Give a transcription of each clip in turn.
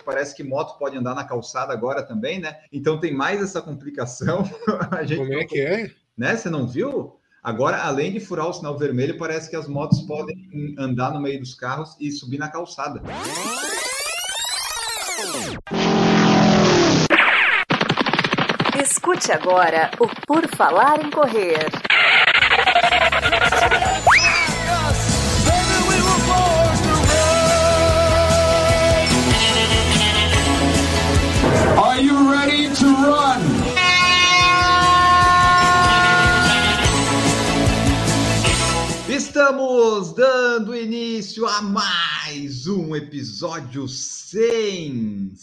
que parece que moto pode andar na calçada agora também, né? Então tem mais essa complicação. Como é que é? Né? Você não viu? Agora, além de furar o sinal vermelho, parece que as motos podem andar no meio dos carros e subir na calçada. Escute agora o Por Falar em Correr. Are you ready to run? Estamos dando início a mais um episódio sensacional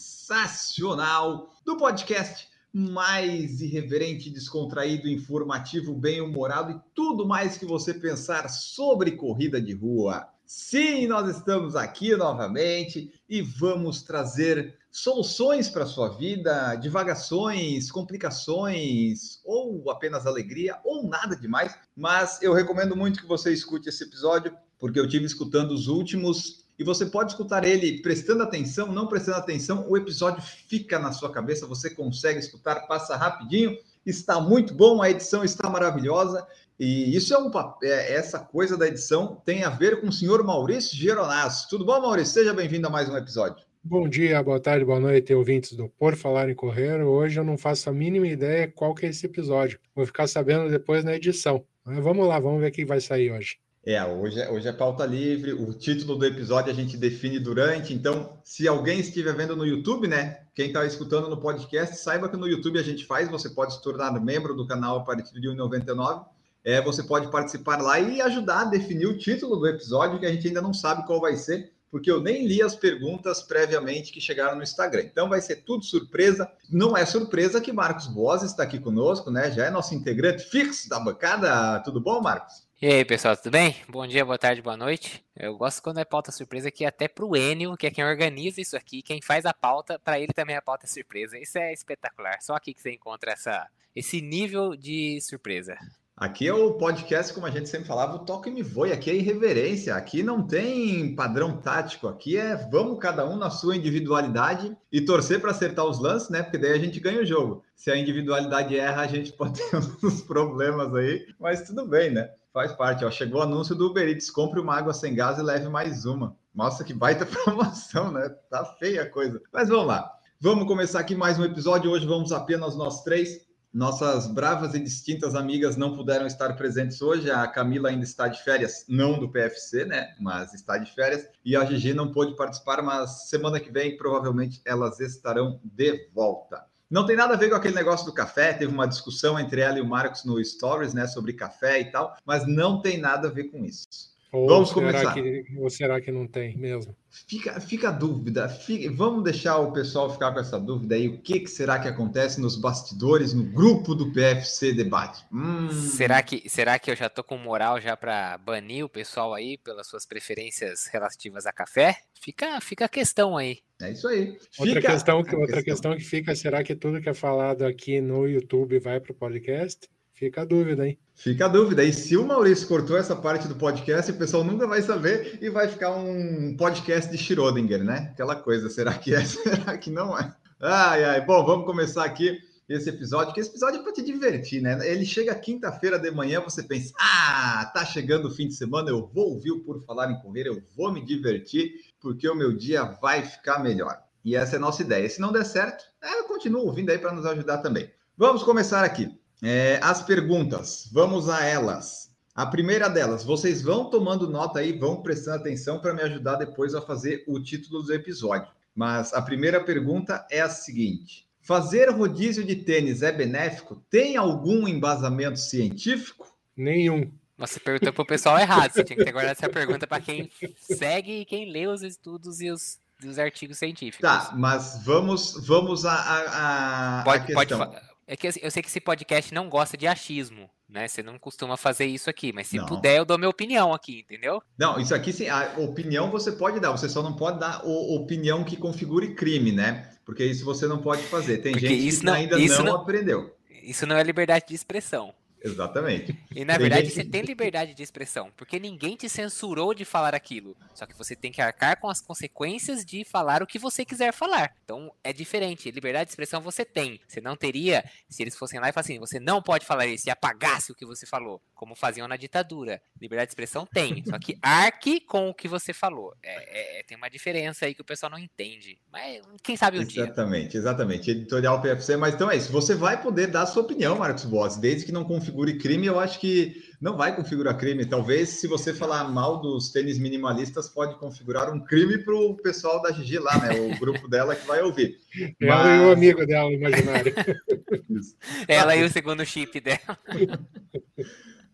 do podcast mais irreverente, descontraído, informativo, bem-humorado e tudo mais que você pensar sobre corrida de rua. Sim, nós estamos aqui novamente e vamos trazer soluções para a sua vida, divagações, complicações, ou apenas alegria, ou nada demais. Mas eu recomendo muito que você escute esse episódio, porque eu tive escutando os últimos e você pode escutar ele prestando atenção, não prestando atenção, o episódio fica na sua cabeça, você consegue escutar, passa rapidinho, está muito bom, a edição está maravilhosa. E isso é um é, essa coisa da edição tem a ver com o senhor Maurício Geronasso. Tudo bom, Maurício? Seja bem-vindo a mais um episódio. Bom dia, boa tarde, boa noite, ouvintes do Por Falar em Correr. Hoje eu não faço a mínima ideia qual que é esse episódio. Vou ficar sabendo depois na edição. Mas vamos lá, vamos ver o que vai sair hoje. É, hoje, é, hoje é pauta livre. O título do episódio a gente define durante. Então, se alguém estiver vendo no YouTube, né? Quem está escutando no podcast, saiba que no YouTube a gente faz. Você pode se tornar membro do canal a partir de R$ 1,99. É, você pode participar lá e ajudar a definir o título do episódio, que a gente ainda não sabe qual vai ser, porque eu nem li as perguntas previamente que chegaram no Instagram. Então vai ser tudo surpresa. Não é surpresa que Marcos Boas está aqui conosco, né? Já é nosso integrante fixo da bancada. Tudo bom, Marcos? E aí, pessoal, tudo bem? Bom dia, boa tarde, boa noite. Eu gosto quando é pauta surpresa, que até pro Enio, que é quem organiza isso aqui, quem faz a pauta, para ele também a pauta é surpresa. Isso é espetacular. Só aqui que você encontra essa, esse nível de surpresa. Aqui é o podcast, como a gente sempre falava, o toque me voe. Aqui é irreverência. Aqui não tem padrão tático. Aqui é vamos cada um na sua individualidade e torcer para acertar os lances, né? Porque daí a gente ganha o jogo. Se a individualidade erra, a gente pode ter uns problemas aí, mas tudo bem, né? Faz parte, ó. Chegou o anúncio do Uber Eats, compre uma água sem gás e leve mais uma. Nossa, que baita promoção, né? Tá feia a coisa. Mas vamos lá. Vamos começar aqui mais um episódio. Hoje vamos apenas nós três. Nossas bravas e distintas amigas não puderam estar presentes hoje. A Camila ainda está de férias, não do PFC, né? Mas está de férias. E a Gigi não pôde participar, mas semana que vem provavelmente elas estarão de volta. Não tem nada a ver com aquele negócio do café. Teve uma discussão entre ela e o Marcos no Stories, né, sobre café e tal, mas não tem nada a ver com isso. Ou Vamos começar. Que, ou será que não tem mesmo? Fica, fica a dúvida. Fica, vamos deixar o pessoal ficar com essa dúvida aí. O que, que, será que acontece nos bastidores, no grupo do PFC Debate? Hum. Será, que, será que eu já tô com moral já para banir o pessoal aí pelas suas preferências relativas a café? Fica, fica a questão aí. É isso aí. Outra, questão, que, outra questão. questão que fica, será que tudo que é falado aqui no YouTube vai para o podcast? Fica a dúvida, hein? Fica a dúvida. E se o Maurício cortou essa parte do podcast, o pessoal nunca vai saber e vai ficar um podcast de Schrödinger, né? Aquela coisa, será que é? Será que não é? Ai, ai. Bom, vamos começar aqui esse episódio, que esse episódio é para te divertir, né? Ele chega quinta-feira de manhã, você pensa, ah, tá chegando o fim de semana, eu vou ouvir o Por Falar em Correr, eu vou me divertir, porque o meu dia vai ficar melhor. E essa é a nossa ideia. Se não der certo, é, eu continuo ouvindo aí para nos ajudar também. Vamos começar aqui. É, as perguntas, vamos a elas. A primeira delas, vocês vão tomando nota aí, vão prestando atenção para me ajudar depois a fazer o título do episódio. Mas a primeira pergunta é a seguinte: fazer rodízio de tênis é benéfico? Tem algum embasamento científico? Nenhum. Você perguntou para o pessoal errado. Você tinha que ter guardado essa pergunta para quem segue e quem lê os estudos e os, os artigos científicos. Tá, mas vamos, vamos a, a, a pode, questão. Pode, é que eu sei que esse podcast não gosta de achismo, né? Você não costuma fazer isso aqui, mas se não. puder, eu dou minha opinião aqui, entendeu? Não, isso aqui sim, a opinião você pode dar, você só não pode dar o, opinião que configure crime, né? Porque isso você não pode fazer. Tem Porque gente que não, ainda não, não aprendeu. Isso não é liberdade de expressão. Exatamente. E na Tem verdade gente- você tem liberdade de expressão, porque ninguém te censurou de falar aquilo. Só que você tem que arcar com as consequências de falar o que você quiser falar. Então é diferente. Liberdade de expressão você tem. Você não teria se eles fossem lá e falassem, você não pode falar isso e apagasse o que você falou, como faziam na ditadura. Liberdade de expressão tem. Só que arque com o que você falou. É, é- tem uma diferença aí que o pessoal não entende. Mas quem sabe um dia. Exatamente, exatamente. Editorial PFC, mas então é isso. Você vai poder dar a sua opinião, Marcos Boss, desde que não configure crime, eu acho que não vai configurar crime. Talvez, se você falar mal dos tênis minimalistas, pode configurar um crime para o pessoal da Gigi lá, né? O grupo dela que vai ouvir. Ela e o Mas- amigo dela, imaginário. Ela e o segundo chip dela.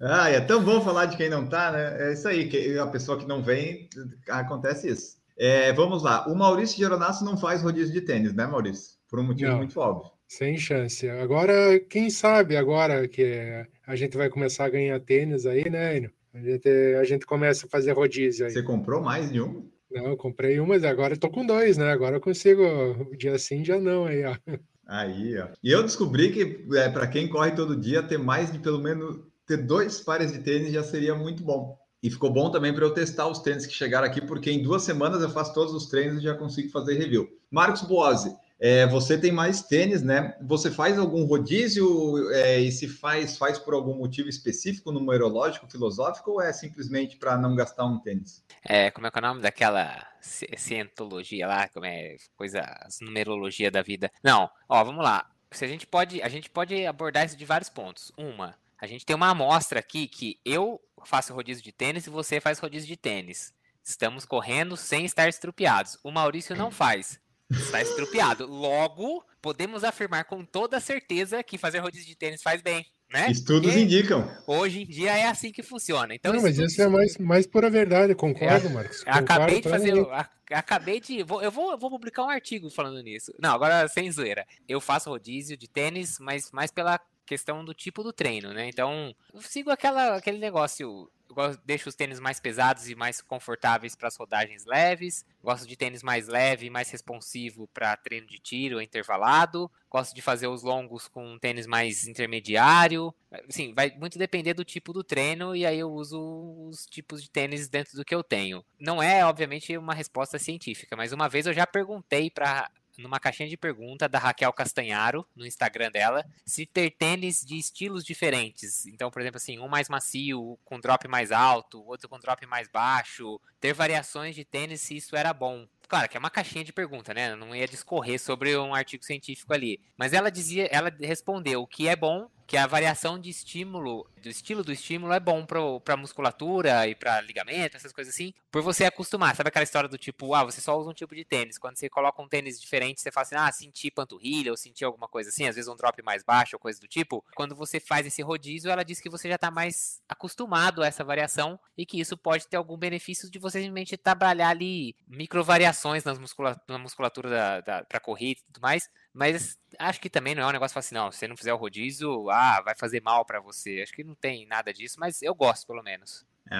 Ah, é tão bom falar de quem não tá, né? É isso aí, que a pessoa que não vem, acontece isso. É, vamos lá. O Maurício Geronasso não faz rodízio de tênis, né, Maurício? Por um motivo Não. muito óbvio. Sem chance. Agora, quem sabe agora que a gente vai começar a ganhar tênis aí, né, Enio? A gente, a gente começa a fazer rodízio aí. Você comprou mais de um? Não, eu comprei um, mas agora eu tô com dois, né? Agora eu consigo dia sim, dia não aí, ó. Aí, ó. E eu descobri que é, para quem corre todo dia, ter mais de pelo menos ter dois pares de tênis já seria muito bom. E ficou bom também para eu testar os tênis que chegaram aqui, porque em duas semanas eu faço todos os treinos e já consigo fazer review. Marcos Boazzi, é, você tem mais tênis, né? Você faz algum rodízio é, e se faz, faz por algum motivo específico, numerológico, filosófico, ou é simplesmente para não gastar um tênis? É, como é que é o nome daquela ci- cientologia lá, como é coisa, as numerologia da vida. Não, ó, vamos lá. Se a gente pode, a gente pode abordar isso de vários pontos. Uma, a gente tem uma amostra aqui que eu faço rodízio de tênis e você faz rodízio de tênis. Estamos correndo sem estar estrupiados. O Maurício não faz. Está estrupiado. Logo, podemos afirmar com toda certeza que fazer rodízio de tênis faz bem, né? Estudos Porque indicam. Hoje em dia é assim que funciona. Então, não, mas isso é mais, mais pura verdade, concordo, Marcos. eu acabei de Concordo fazer. a- Acabei de. vou- eu, vou, eu vou publicar um artigo falando nisso. Não, agora sem zoeira. Eu faço rodízio de tênis, mas mais pela questão do tipo do treino, né? Então, eu sigo aquela, aquele negócio. Gosto- deixo os tênis mais pesados e mais confortáveis para as rodagens leves. Gosto de tênis mais leve e mais responsivo para treino de tiro intervalado. Gosto de fazer os longos com um tênis mais intermediário. Assim, vai muito depender do tipo do treino e aí eu uso os tipos de tênis dentro do que eu tenho. Não é, obviamente, uma resposta científica, mas uma vez eu já perguntei para numa caixinha de pergunta da Raquel Castanharo, no Instagram dela, se ter tênis de estilos diferentes. Então, por exemplo, assim, um mais macio, com drop mais alto, outro com drop mais baixo, ter variações de tênis se isso era bom. Claro que é uma caixinha de pergunta, né? Não ia discorrer sobre um artigo científico ali. Mas ela dizia, ela respondeu que é bom, que a variação de estímulo, do estilo do estímulo é bom para musculatura e para ligamento, essas coisas assim, por você acostumar. Sabe aquela história do tipo, ah, você só usa um tipo de tênis. Quando você coloca um tênis diferente, você fala assim, ah, senti panturrilha ou senti alguma coisa assim, às vezes um drop mais baixo ou coisa do tipo. Quando você faz esse rodízio, ela diz que você já está mais acostumado a essa variação e que isso pode ter algum benefício de você simplesmente trabalhar ali microvariações nas muscula na musculatura da, da, para corrida e tudo mais. Mas acho que também não é um negócio assim, não, se você não fizer o rodízio, ah, vai fazer mal para você. Acho que não tem nada disso, mas eu gosto pelo menos. É,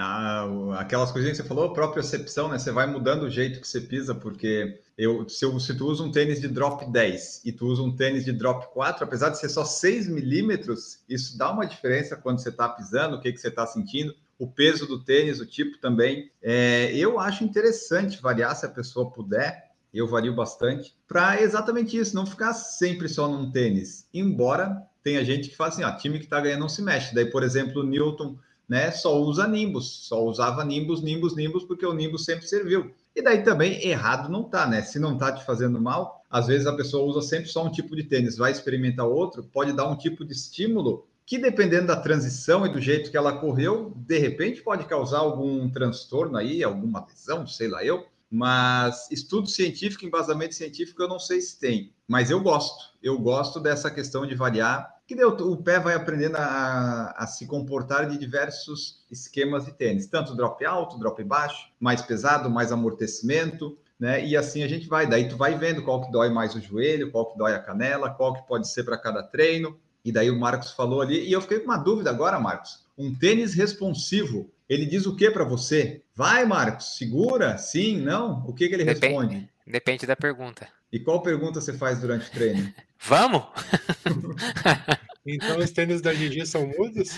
aquelas coisinhas que você falou, a própria percepção, né? Você vai mudando o jeito que você pisa, porque eu, se, eu, se tu usa um tênis de drop 10 e tu usa um tênis de drop 4, apesar de ser só 6 milímetros, isso dá uma diferença quando você está pisando, o que, que você está sentindo, o peso do tênis, o tipo também. É, eu acho interessante variar se a pessoa puder, eu vario bastante, para exatamente isso, não ficar sempre só num tênis. Embora tenha gente que fala assim, ó, time que está ganhando não se mexe. Daí, por exemplo, o Newton né, só usa Nimbus, só usava Nimbus, Nimbus, Nimbus, porque o Nimbus sempre serviu. E daí também errado não tá, né? Se não tá te fazendo mal, às vezes a pessoa usa sempre só um tipo de tênis, vai experimentar outro, pode dar um tipo de estímulo que dependendo da transição e do jeito que ela correu, de repente pode causar algum transtorno aí, alguma lesão, sei lá eu. Mas estudo científico, embasamento científico, eu não sei se tem. Mas eu gosto. Eu gosto dessa questão de variar. Que deu, o pé vai aprendendo a, a se comportar de diversos esquemas de tênis. Tanto drop alto, drop baixo, mais pesado, mais amortecimento, né? E assim a gente vai. Daí tu vai vendo qual que dói mais o joelho, qual que dói a canela, qual que pode ser para cada treino. E daí o Marcos falou ali, e eu fiquei com uma dúvida agora, Marcos. Um tênis responsivo, ele diz o que para você? Vai, Marcos, segura? Sim, não? O que, que ele Depende. responde? Depende da pergunta. E qual pergunta você faz durante o treino? Vamos? Então os tênis da Gigi são mudos?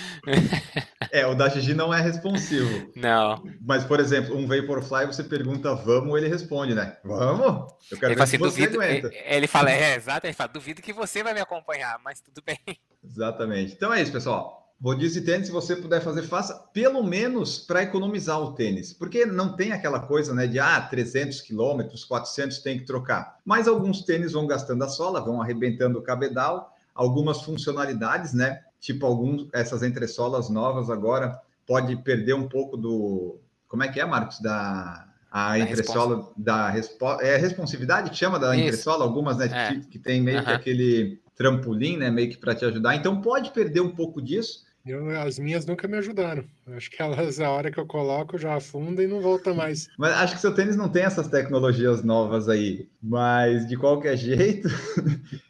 É, o da Gigi não é responsivo. Não. Mas, por exemplo, um Vaporfly, você pergunta vamos, ele responde, né? Vamos? Eu quero Ele ver fala assim, se você duvido. aguenta. Ele, ele fala, é, exato, ele fala, duvido que você vai me acompanhar, mas tudo bem. Exatamente. Então é isso, pessoal. Rodízio de tênis, se você puder fazer, faça pelo menos para economizar o tênis. Porque não tem aquela coisa, né, de ah, 300 quilômetros, 400 tem que trocar. Mas alguns tênis vão gastando a sola, vão arrebentando o cabedal, algumas funcionalidades, né, tipo alguns, essas entressolas novas agora, pode perder um pouco do... Como é que é, Marcos? Da... A Da entressola da respo... é responsividade que chama da Isso. entressola, algumas né, É. que, que tem meio que Aham. aquele trampolim, né, meio que para te ajudar. Então pode perder um pouco disso, Eu, as minhas nunca me ajudaram. Acho que elas, a hora que eu coloco, já afunda e não volta mais. Mas acho que seu tênis não tem essas tecnologias novas aí. Mas de qualquer jeito,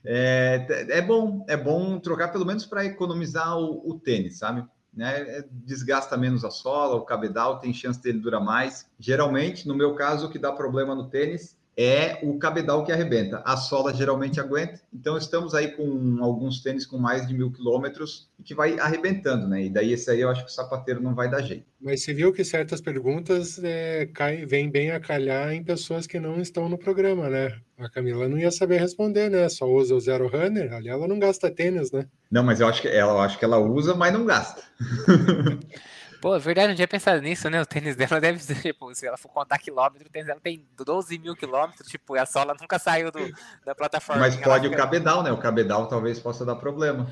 é, é bom, é bom trocar pelo menos para economizar o, o tênis, sabe? Né? É, Desgasta menos a sola, o cabedal tem chance dele durar mais. Geralmente, no meu caso, o que dá problema no tênis é o cabedal que arrebenta. A sola geralmente aguenta. Então estamos aí com alguns tênis com mais de mil quilômetros e que vai arrebentando, né? E daí esse aí eu acho que o sapateiro não vai dar jeito. Mas você viu que certas perguntas é, caem, vêm bem a calhar em pessoas que não estão no programa, né? A Camila não ia saber responder, né? Só usa o Zero Runner, ali ela não gasta tênis, né? Não, mas eu acho que ela, eu acho que ela usa, mas não gasta. Pô, é verdade, não tinha pensado nisso, né? O tênis dela deve ser, tipo, se ela for contar quilômetro, o tênis dela tem 12 mil quilômetros, tipo, e a sola nunca saiu do, da plataforma. Mas pode o cabedal, né? O cabedal talvez possa dar problema.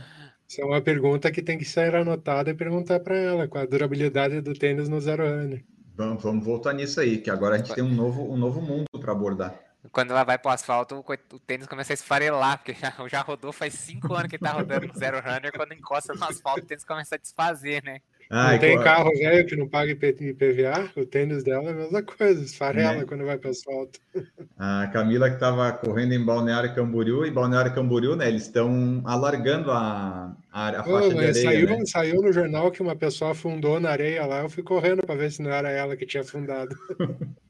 Isso é uma pergunta que tem que ser anotada e perguntar para ela qual a durabilidade do tênis no Zero Runner. Vamos, vamos voltar nisso aí, que agora a gente tem um novo, um novo mundo para abordar. Quando ela vai pro asfalto, o tênis começa a esfarelar, porque já, já rodou faz 5 anos que ele tá rodando no Zero Runner, quando encosta no asfalto, o tênis começa a desfazer, né? Ah, não tem co- carro velho que não paga IP IPVA? O tênis dela é a mesma coisa, esfarela Né? quando vai para asfalto. A Camila que estava correndo em Balneário Camboriú, e Balneário Camboriú, né? Eles estão alargando a, a, a faixa de areia, saiu, né? saiu no jornal que uma pessoa afundou na areia lá, eu fui correndo para ver se não era ela que tinha afundado.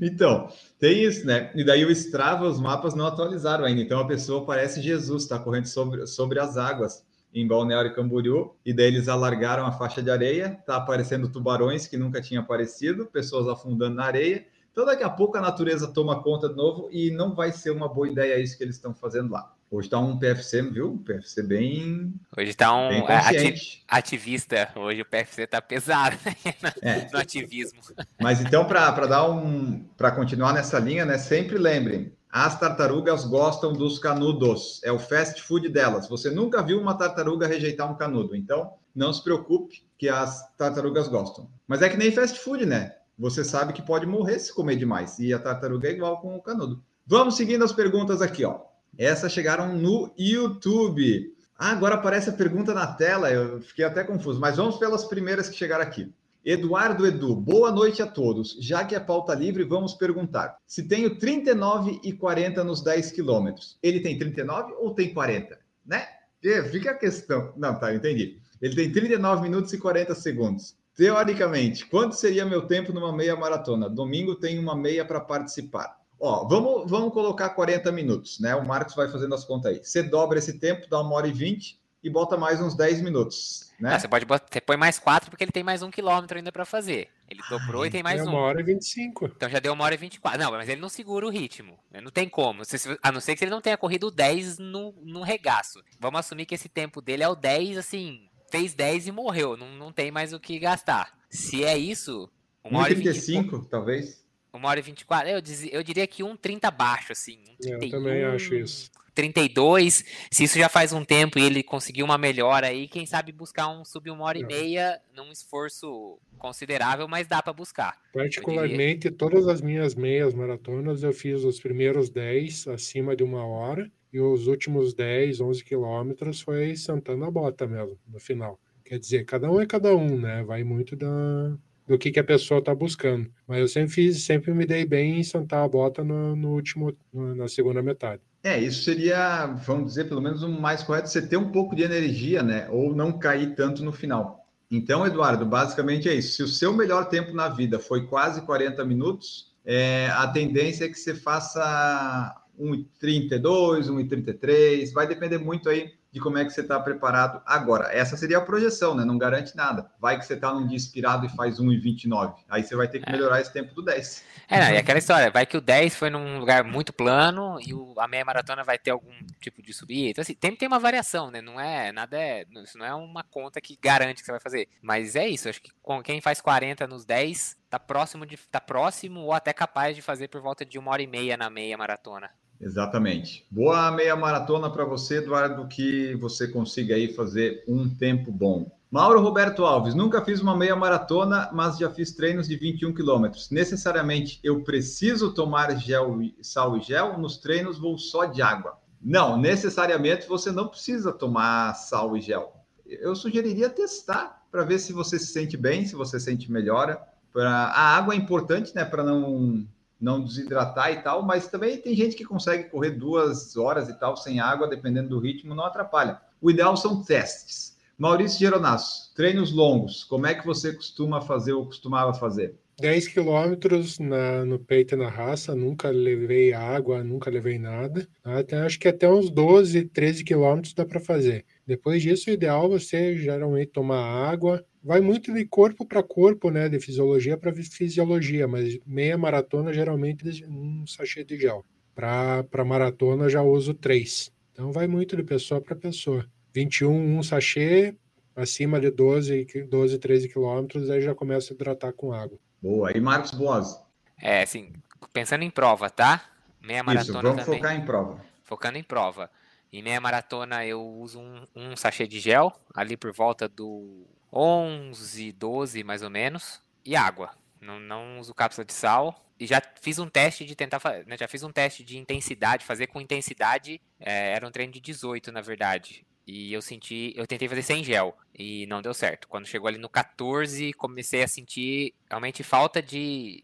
Então, tem isso, né? E daí o Strava, os mapas não atualizaram ainda. Então a pessoa parece Jesus, está correndo sobre, sobre as águas em Balneário Camboriú. E daí eles alargaram a faixa de areia, tá aparecendo tubarões que nunca tinha aparecido, pessoas afundando na areia. Então daqui a pouco a natureza toma conta de novo e não vai ser uma boa ideia isso que eles estão fazendo lá. Hoje está um PFC, viu? Um PFC bem, Hoje tá um é, ati- ativista, hoje o PFC tá pesado né? É. no ativismo. Mas então, para dar um. para continuar nessa linha, né? Sempre lembrem: as tartarugas gostam dos canudos. É o fast food delas. Você nunca viu uma tartaruga rejeitar um canudo. Então, não se preocupe que as tartarugas gostam. Mas é que nem fast food, né? Você sabe que pode morrer se comer demais. E a tartaruga é igual com o canudo. Vamos seguindo as perguntas aqui, ó. Essas chegaram no YouTube. Ah, agora aparece a pergunta na tela. Eu fiquei até confuso. Mas vamos pelas primeiras que chegaram aqui. Eduardo Edu, boa noite a todos. Já que é pauta livre, vamos perguntar. Se tenho 39 e 40 nos 10 quilômetros, ele tem 39 ou tem 40? Né? É, Fica a questão. Não, tá, entendi. Ele tem 39 minutos e 40 segundos. Teoricamente, quanto seria meu tempo numa meia maratona? Domingo tem uma meia para participar. Ó, vamos, vamos colocar 40 minutos, né? O Marcos vai fazendo as contas aí. Você dobra esse tempo, dá uma hora e 20 e bota mais uns 10 minutos, né? Ah, você pode botar, você põe mais quatro porque ele tem mais um quilômetro ainda pra fazer. Ele dobrou e tem mais é um. uma hora e 25. Então já deu uma hora e 24. Não, mas ele não segura o ritmo. Não tem como. A não ser que ele não tenha corrido 10 no, no regaço. Vamos assumir que esse tempo dele é o 10, assim. Fez 10 e morreu. Não, não tem mais o que gastar. Se é isso, uma hora e 24. 1,35, talvez. Uma hora e 24. Eu, diz- eu diria que um 30 baixo, assim. Um Eu 31, também acho isso. 32. Se isso já faz um tempo e ele conseguiu uma melhora aí, quem sabe buscar um sub uma hora e É. meia num esforço considerável, mas dá pra buscar. Particularmente, todas as minhas meias maratonas eu fiz os primeiros 10 acima de uma hora e os últimos 10, 11 quilômetros foi sentando a bota mesmo, no final. Quer dizer, cada um é cada um, né? Vai muito da, do que, que a pessoa está buscando. Mas eu sempre fiz, sempre me dei bem em sentar a bota no, no último, no- na segunda metade. É, isso seria, vamos dizer, pelo menos o mais correto, você ter um pouco de energia, né? Ou não cair tanto no final. Então, Eduardo, basicamente é isso. Se o seu melhor tempo na vida foi quase 40 minutos, é, a tendência é que você faça 1,32, 1,33, vai depender muito aí de como é que você está preparado agora. Essa seria a projeção, né? Não garante nada. Vai que você está num dia inspirado e faz 1,29. Aí você vai ter que é. melhorar esse tempo do 10. É, não, e aquela história, vai que o 10 foi num lugar muito plano e o, a meia maratona vai ter algum tipo de subida. Então, assim, tem, tem uma variação, né? Não é nada, é, isso não é uma conta que garante que você vai fazer. Mas é isso, acho que quem faz 40 nos 10 tá próximo de tá próximo ou até capaz de fazer por volta de uma hora e meia na meia maratona. Exatamente. Boa meia maratona para você, Eduardo, que você consiga aí fazer um tempo bom. Mauro Roberto Alves, nunca fiz uma meia maratona, mas já fiz treinos de 21 quilômetros. Necessariamente eu preciso tomar gel, sal e gel? Nos treinos vou só de água. Não, necessariamente você não precisa tomar sal e gel. Eu sugeriria testar para ver se você se sente bem, se você sente melhora. Pra... A água é importante, né, para não não desidratar e tal, mas também tem gente que consegue correr duas horas e tal sem água, dependendo do ritmo, não atrapalha. O ideal são testes. Maurício Geronasso, treinos longos, como é que você costuma fazer ou costumava fazer? 10 quilômetros no peito e na raça, nunca levei água, nunca levei nada. Até, acho que até uns 12, 13 quilômetros dá para fazer. Depois disso, o ideal é você geralmente tomar água, vai muito de corpo para corpo, né? De fisiologia para fisiologia, mas meia maratona geralmente um sachê de gel. Para maratona já uso três. Então vai muito de pessoa para pessoa. 21, um sachê, acima de 12, 12 13 quilômetros, aí já começa a hidratar com água. Boa. E Marcos Boas? É, assim, pensando em prova, tá? Meia maratona Isso, vamos também. focar em prova. Focando em prova. Em meia maratona eu uso um, um sachê de gel, ali por volta do 11, 12 mais ou menos, e água. Não, não uso cápsula de sal. E já fiz um teste de tentar, né, já fiz um teste de intensidade, fazer com intensidade, é, era um treino de 18 na verdade. E eu senti, eu tentei fazer sem gel e não deu certo. Quando chegou ali no 14, comecei a sentir realmente falta de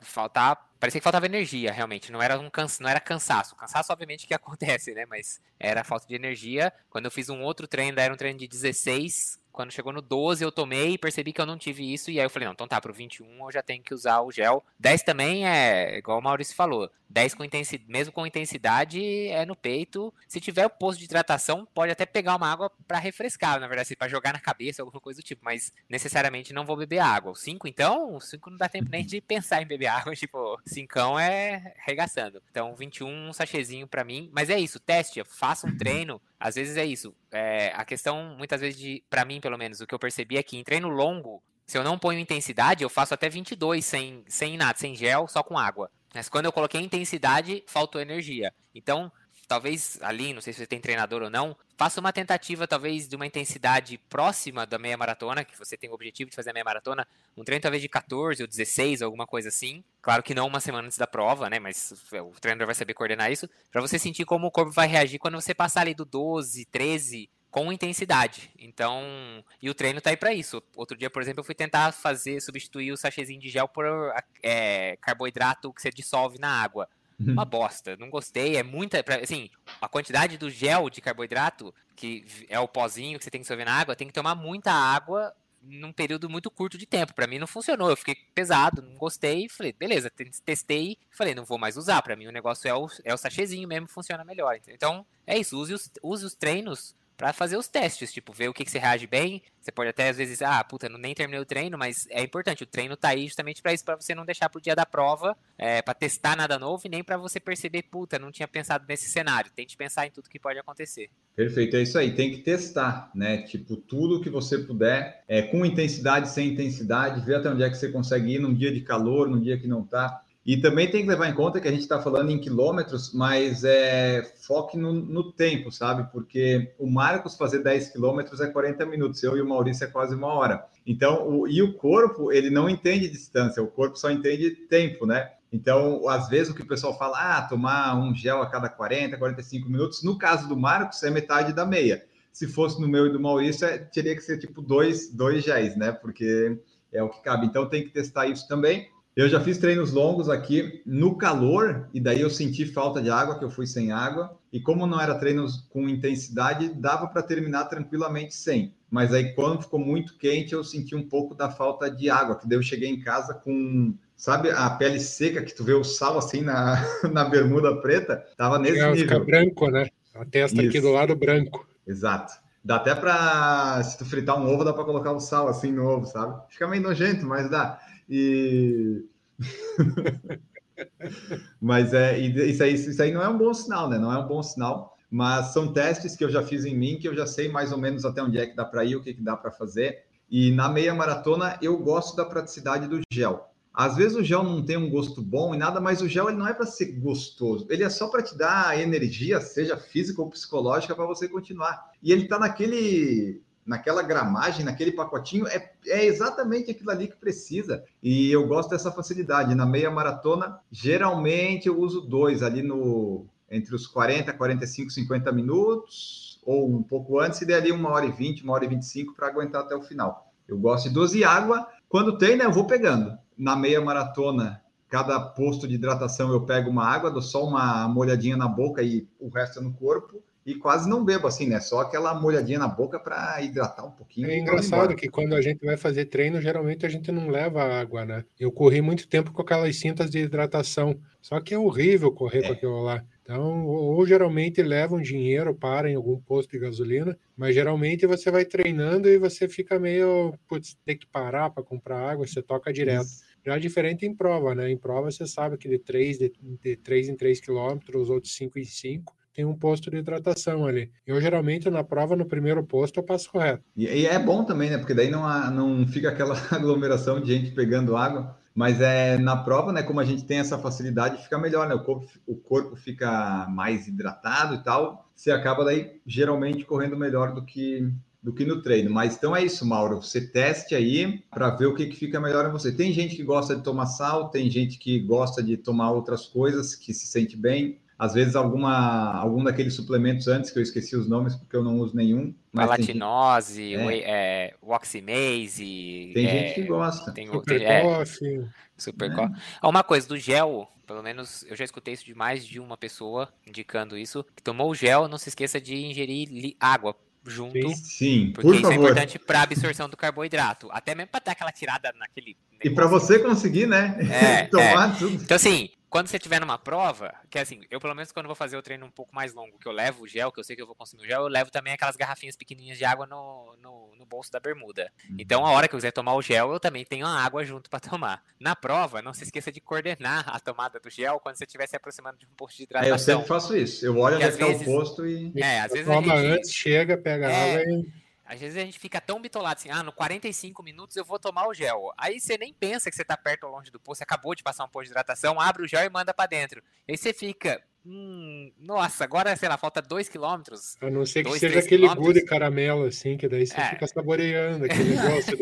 faltar, parecia que faltava energia, realmente, não era um cansa, não era cansaço. Cansaço obviamente que acontece, né, mas era falta de energia. Quando eu fiz um outro treino, era um treino de 16, quando chegou no 12, eu tomei e percebi que eu não tive isso. E aí eu falei, não, então tá, pro 21 eu já tenho que usar o gel. 10 também é, igual o Maurício falou, 10 com intensidade, mesmo com intensidade, é no peito. Se tiver o posto de hidratação, pode até pegar uma água para refrescar, na verdade, para jogar na cabeça, alguma coisa do tipo. Mas necessariamente não vou beber água. O 5, então, o 5 não dá tempo nem de pensar em beber água. Tipo, 5 é regaçando. Então, 21, um sachezinho para mim. Mas é isso, teste, faça um treino às vezes é isso. É, a questão, muitas vezes, de, para mim, pelo menos, o que eu percebi é que em treino longo, se eu não ponho intensidade, eu faço até 22 sem, sem nada, sem gel, só com água. Mas quando eu coloquei intensidade, faltou energia. Então, talvez ali, não sei se você tem treinador ou não, faça uma tentativa, talvez, de uma intensidade próxima da meia maratona, que você tem o objetivo de fazer a meia maratona, um treino talvez de 14 ou 16, alguma coisa assim. Claro que não uma semana antes da prova, né? Mas o treinador vai saber coordenar isso, para você sentir como o corpo vai reagir quando você passar ali do 12, 13 com intensidade. Então, e o treino tá aí para isso. Outro dia, por exemplo, eu fui tentar fazer, substituir o sachêzinho de gel por é, carboidrato que você dissolve na água. Uhum. Uma bosta, não gostei. É muita. Assim, a quantidade do gel de carboidrato, que é o pozinho que você tem que dissolver na água, tem que tomar muita água num período muito curto de tempo. Para mim não funcionou. Eu fiquei pesado, não gostei. Falei, beleza, testei. Falei, não vou mais usar. Para mim o negócio é o, é o sachêzinho mesmo, funciona melhor. Então é isso. Use os, use os treinos para fazer os testes, tipo, ver o que, que você reage bem. Você pode até às vezes, ah, puta, não nem terminei o treino, mas é importante. O treino tá aí justamente para isso, para você não deixar pro dia da prova, é, para testar nada novo e nem para você perceber, puta, não tinha pensado nesse cenário. Tente pensar em tudo que pode acontecer. Perfeito, é isso aí. Tem que testar, né? Tipo, tudo que você puder, é, com intensidade, sem intensidade, ver até onde é que você consegue ir num dia de calor, num dia que não tá. E também tem que levar em conta que a gente está falando em quilômetros, mas é foque no, no, tempo, sabe? Porque o Marcos fazer 10 quilômetros é 40 minutos, eu e o Maurício é quase uma hora. Então, o, e o corpo, ele não entende distância, o corpo só entende tempo, né? Então, às vezes o que o pessoal fala, ah, tomar um gel a cada 40, 45 minutos, no caso do Marcos, é metade da meia. Se fosse no meu e do Maurício, é, teria que ser tipo dois, dois géis, né? Porque é o que cabe. Então, tem que testar isso também. Eu já fiz treinos longos aqui no calor, e daí eu senti falta de água, que eu fui sem água. E como não era treinos com intensidade, dava para terminar tranquilamente sem. Mas aí, quando ficou muito quente, eu senti um pouco da falta de água, que daí eu cheguei em casa com, sabe, a pele seca, que tu vê o sal assim na, na bermuda preta, tava nesse é, nível. Fica branco, né? A testa Isso. aqui do lado branco. Exato. Dá até para, se tu fritar um ovo, dá para colocar o um sal assim no ovo, sabe? Fica meio nojento, mas dá. E. mas é, isso aí, isso aí não é um bom sinal, né? Não é um bom sinal. Mas são testes que eu já fiz em mim, que eu já sei mais ou menos até onde é que dá para ir, o que, que dá para fazer. E na meia maratona eu gosto da praticidade do gel. Às vezes o gel não tem um gosto bom e nada, mas o gel ele não é para ser gostoso, ele é só para te dar energia, seja física ou psicológica, para você continuar. E ele está naquele, naquela gramagem, naquele pacotinho, é, é exatamente aquilo ali que precisa. E eu gosto dessa facilidade. Na meia maratona, geralmente eu uso dois ali no entre os 40, 45, 50 minutos, ou um pouco antes, e dali uma hora e 20, uma hora e 25 para aguentar até o final. Eu gosto de 12 água. Quando tem, né, eu vou pegando na meia maratona, cada posto de hidratação eu pego uma água, dou só uma molhadinha na boca e o resto é no corpo. E quase não bebo assim, né? Só aquela molhadinha na boca para hidratar um pouquinho. É engraçado que quando a gente vai fazer treino, geralmente a gente não leva água, né? Eu corri muito tempo com aquelas cintas de hidratação. Só que é horrível correr é. com aquilo lá. Então, ou geralmente levam dinheiro para em algum posto de gasolina, mas geralmente você vai treinando e você fica meio, putz, tem que parar para comprar água, você toca direto. Isso. Já diferente em prova, né? Em prova você sabe que de 3, de, de 3 em 3 quilômetros, outros 5 em 5, tem um posto de hidratação ali. Eu geralmente na prova, no primeiro posto, eu passo correto. E, e é bom também, né? Porque daí não, há, não fica aquela aglomeração de gente pegando água. Mas é na prova, né? Como a gente tem essa facilidade, fica melhor, né? O corpo, o corpo fica mais hidratado e tal. Você acaba daí geralmente correndo melhor do que do que no treino. Mas então é isso, Mauro. Você teste aí para ver o que, que fica melhor em você. Tem gente que gosta de tomar sal, tem gente que gosta de tomar outras coisas, que se sente bem. Às vezes alguma algum daqueles suplementos antes que eu esqueci os nomes porque eu não uso nenhum. Palatinose, gente... é. é, Oximase. Tem é, gente que gosta. Tem, Super tem, é, Super é. Uma coisa do gel, pelo menos eu já escutei isso de mais de uma pessoa indicando isso, que tomou o gel, não se esqueça de ingerir água junto. Sim, sim porque por isso é favor. é importante para absorção do carboidrato, até mesmo para dar aquela tirada naquele. E para você conseguir, né? É, tomar é. tudo. Então assim, quando você tiver numa prova, que assim, eu pelo menos quando vou fazer o treino um pouco mais longo, que eu levo o gel, que eu sei que eu vou consumir o gel, eu levo também aquelas garrafinhas pequenininhas de água no, no, no bolso da bermuda. Uhum. Então, a hora que eu quiser tomar o gel, eu também tenho a água junto para tomar. Na prova, não se esqueça de coordenar a tomada do gel quando você estiver se aproximando de um posto de hidratação. É, eu sempre faço isso. Eu olho onde é o posto e. É, às vezes Toma gente... antes, chega, pega é... água e. Às vezes a gente fica tão bitolado assim, ah, no 45 minutos eu vou tomar o gel. Aí você nem pensa que você tá perto ou longe do posto, você acabou de passar um posto de hidratação, abre o gel e manda para dentro. Aí você fica, hum, nossa, agora, sei lá, falta 2 quilômetros. A não ser que dois, seja aquele de caramelo, assim, que daí você é. fica saboreando aquele negócio.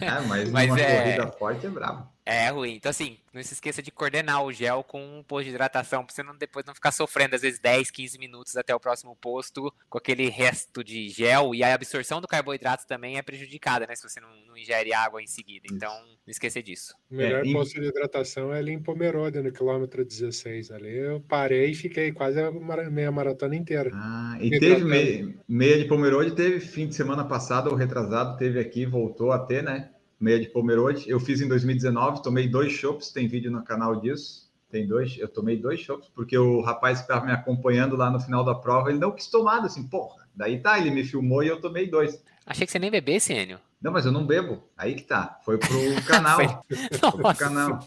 é, mas, mas uma é... corrida forte é brabo. É ruim. Então, assim, não se esqueça de coordenar o gel com um posto de hidratação, pra você não, depois não ficar sofrendo, às vezes, 10, 15 minutos até o próximo posto com aquele resto de gel. E a absorção do carboidrato também é prejudicada, né? Se você não, não ingere água em seguida. Então, não esqueça disso. O melhor é, posto de hidratação é ali em Pomerode, no quilômetro 16. Ali eu parei e fiquei quase a meia maratona inteira. Ah, e teve meia, meia de Pomerode, teve fim de semana passado ou retrasado, teve aqui, voltou a ter, né? Meia de Pomerode. Eu fiz em 2019, tomei dois chopps, tem vídeo no canal disso. Tem dois, eu tomei dois chopps, porque o rapaz que estava me acompanhando lá no final da prova, ele não quis tomar, assim, porra. Daí tá, ele me filmou e eu tomei dois. Achei que você nem bebesse, Enio. Não, mas eu não bebo. Aí que tá. Foi pro canal. foi pro canal.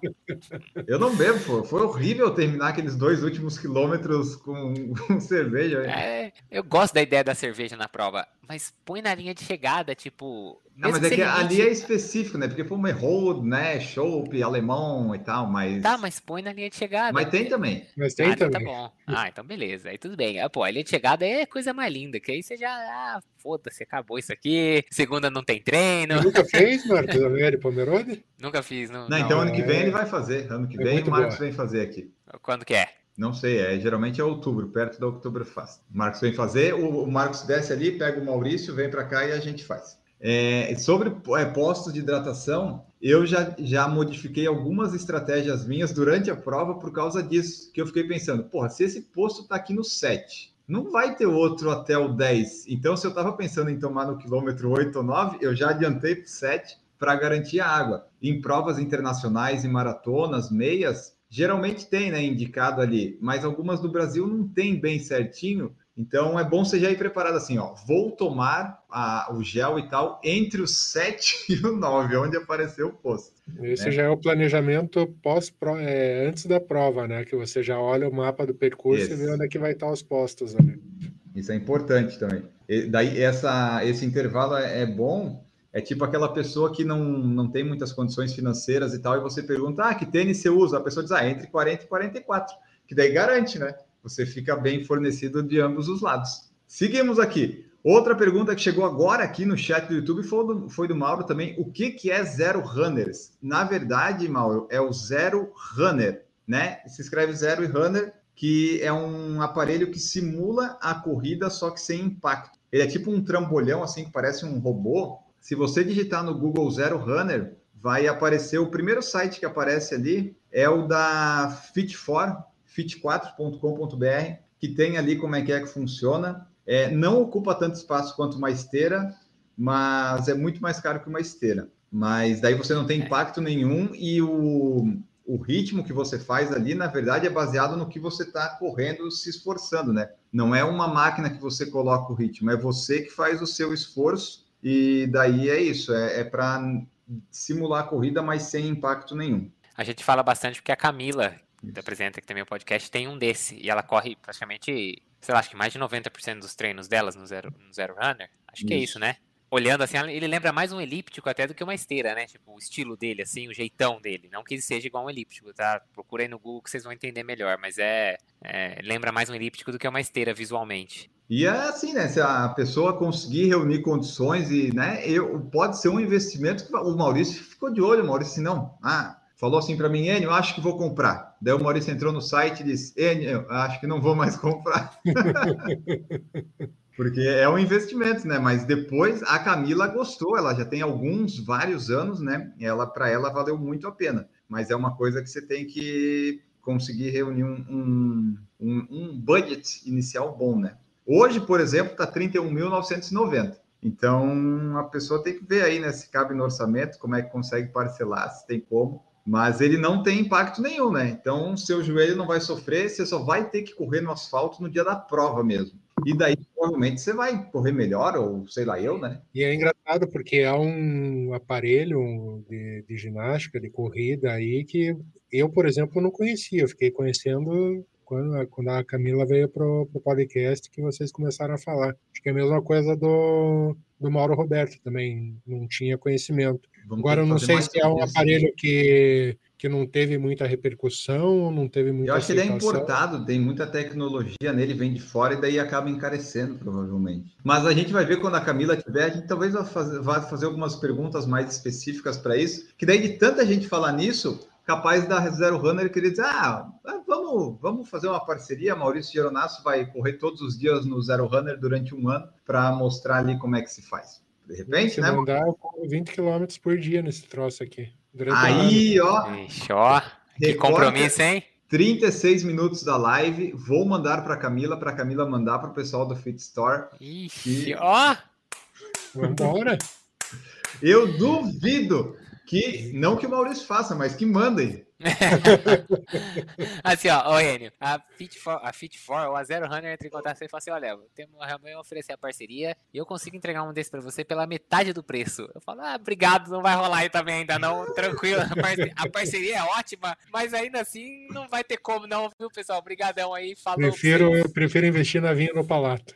Eu não bebo, foi, foi horrível terminar aqueles dois últimos quilômetros com, com cerveja. É, eu gosto da ideia da cerveja na prova, mas põe na linha de chegada, tipo. Não, mas é que ali é específico, né? Porque foi um Road, né? Chopp, alemão e tal, mas. Tá, mas põe na linha de chegada. Mas tem também. Mas tem ah, também. Então tá bom. Ah, então beleza. Aí tudo bem. Ah, pô, a linha de chegada é coisa mais linda, que aí você já. Ah, foda-se, acabou isso aqui. Segunda não tem treino. Você nunca fez, Marcos Américo Pomerode? Nunca fiz, não. Não, então ano que vem é... ele vai fazer. Ano que é vem o Marcos boa. vem fazer aqui. Quando que é? Não sei, é, geralmente é outubro, perto da outubro faz. O Marcos vem fazer, o, o Marcos desce ali, pega o Maurício, vem para cá e a gente faz. É, sobre é, postos de hidratação, eu já, já modifiquei algumas estratégias minhas durante a prova por causa disso, que eu fiquei pensando, porra, se esse posto está aqui no 7, não vai ter outro até o 10. Então, se eu estava pensando em tomar no quilômetro 8 ou 9, eu já adiantei para o 7 para garantir a água. Em provas internacionais e maratonas, meias, geralmente tem, né, indicado ali, mas algumas do Brasil não tem bem certinho. Então é bom você já ir preparado assim, ó. Vou tomar a, o gel e tal entre o 7 e o 9, onde apareceu o posto. Esse né? já é o planejamento pós é, antes da prova, né? Que você já olha o mapa do percurso Esse. e vê onde é que vai estar os postos ali. Isso é importante também. E daí essa, esse intervalo é, é bom. É tipo aquela pessoa que não, não tem muitas condições financeiras e tal, e você pergunta, ah, que tênis você usa? A pessoa diz, ah, entre 40 e 44, que daí garante, né? Você fica bem fornecido de ambos os lados. Seguimos aqui. Outra pergunta que chegou agora aqui no chat do YouTube foi do, foi do Mauro também. O que, que é Zero Runners? Na verdade, Mauro, é o Zero Runner, né? Se escreve Zero e Runner, que é um aparelho que simula a corrida, só que sem impacto. Ele é tipo um trambolhão, assim, que parece um robô. Se você digitar no Google Zero Runner, vai aparecer o primeiro site que aparece ali é o da Fit4, fit4.com.br, que tem ali como é que é que funciona. É, não ocupa tanto espaço quanto uma esteira, mas é muito mais caro que uma esteira. Mas daí você não tem é. impacto nenhum e o, o ritmo que você faz ali, na verdade, é baseado no que você está correndo, se esforçando, né? Não é uma máquina que você coloca o ritmo, é você que faz o seu esforço e daí é isso, é, é para simular a corrida, mas sem impacto nenhum. A gente fala bastante porque a Camila, que apresenta aqui também o podcast, tem um desse. E ela corre praticamente, sei lá, acho que mais de 90% dos treinos delas no Zero, no zero Runner. Acho que é isso. é isso, né? Olhando assim, ele lembra mais um elíptico até do que uma esteira, né? Tipo, o estilo dele, assim, o jeitão dele. Não que ele seja igual um elíptico, tá? Procura aí no Google que vocês vão entender melhor. Mas é, é lembra mais um elíptico do que uma esteira visualmente. E é assim, né? Se a pessoa conseguir reunir condições e, né? Eu, pode ser um investimento que o Maurício ficou de olho, o Maurício, não. Ah, falou assim para mim, Enio, acho que vou comprar. Daí o Maurício entrou no site e disse, Enio, acho que não vou mais comprar. Porque é um investimento, né? Mas depois a Camila gostou, ela já tem alguns, vários anos, né? Ela para ela valeu muito a pena. Mas é uma coisa que você tem que conseguir reunir um, um, um, um budget inicial bom, né? Hoje, por exemplo, está 31.990. Então a pessoa tem que ver aí, né? Se cabe no orçamento, como é que consegue parcelar, se tem como mas ele não tem impacto nenhum, né? Então, seu joelho não vai sofrer, você só vai ter que correr no asfalto no dia da prova mesmo. E daí, provavelmente, você vai correr melhor, ou sei lá, eu, né? E é engraçado, porque é um aparelho de, de ginástica, de corrida aí, que eu, por exemplo, não conhecia. Eu fiquei conhecendo quando, quando a Camila veio para o podcast que vocês começaram a falar. Acho que é a mesma coisa do, do Mauro Roberto também, não tinha conhecimento. Vamos Agora, eu não sei se é um aparelho que, que não teve muita repercussão, não teve muita Eu acho aceitação. que ele é importado, tem muita tecnologia nele, vem de fora e daí acaba encarecendo, provavelmente. Mas a gente vai ver quando a Camila tiver, a gente talvez vá fazer, vá fazer algumas perguntas mais específicas para isso, que daí de tanta gente falar nisso, capaz da Zero Runner querer dizer, ah, vamos, vamos fazer uma parceria, Maurício Geronasso vai correr todos os dias no Zero Runner durante um ano para mostrar ali como é que se faz. De repente, se né? Mandar, eu corro 20 km por dia nesse troço aqui. Aí, ó. Ixi, ó. Que compromisso, hein? 36 minutos da live. Vou mandar para Camila, para Camila mandar para o pessoal do Fit Store. Ixi, e... ó. Vambora. Eu duvido que, não que o Maurício faça, mas que mandem. assim, ó, ô Enio, a Fit for, a Fit for, ou a Zero Runner entra em contato e fala assim: olha, temos realmente oferecer a parceria e eu consigo entregar um desses para você pela metade do preço. Eu falo, ah, obrigado, não vai rolar aí também ainda não, tranquilo. A parceria é ótima, mas ainda assim não vai ter como não, viu, pessoal? Obrigadão aí, falou. Prefiro, eu prefiro investir na vinha no palato.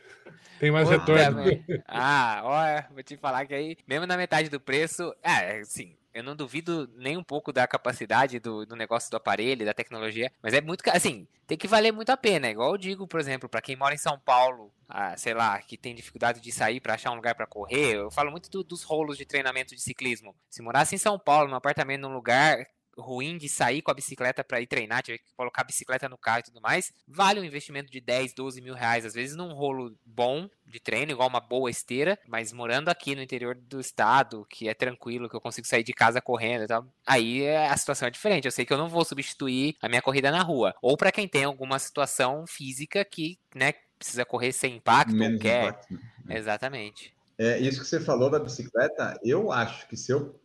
Tem mais retorno. ah, ó, vou te falar que aí, mesmo na metade do preço, é, sim, eu não duvido nem um pouco da capacidade do, do negócio do aparelho, da tecnologia, mas é muito, assim, tem que valer muito a pena. Igual eu digo, por exemplo, para quem mora em São Paulo, ah, sei lá, que tem dificuldade de sair para achar um lugar para correr, eu falo muito do, dos rolos de treinamento de ciclismo. Se morasse em São Paulo, num apartamento, num lugar ruim de sair com a bicicleta para ir treinar, tiver que colocar a bicicleta no carro e tudo mais, vale um investimento de 10, 12 mil reais, às vezes num rolo bom de treino, igual uma boa esteira, mas morando aqui no interior do estado, que é tranquilo, que eu consigo sair de casa correndo e tal, aí é, a situação é diferente. Eu sei que eu não vou substituir a minha corrida na rua. Ou para quem tem alguma situação física que, né, precisa correr sem impacto, Menos ou quer. Impacto, né? Exatamente. É, isso que você falou da bicicleta, eu acho que se eu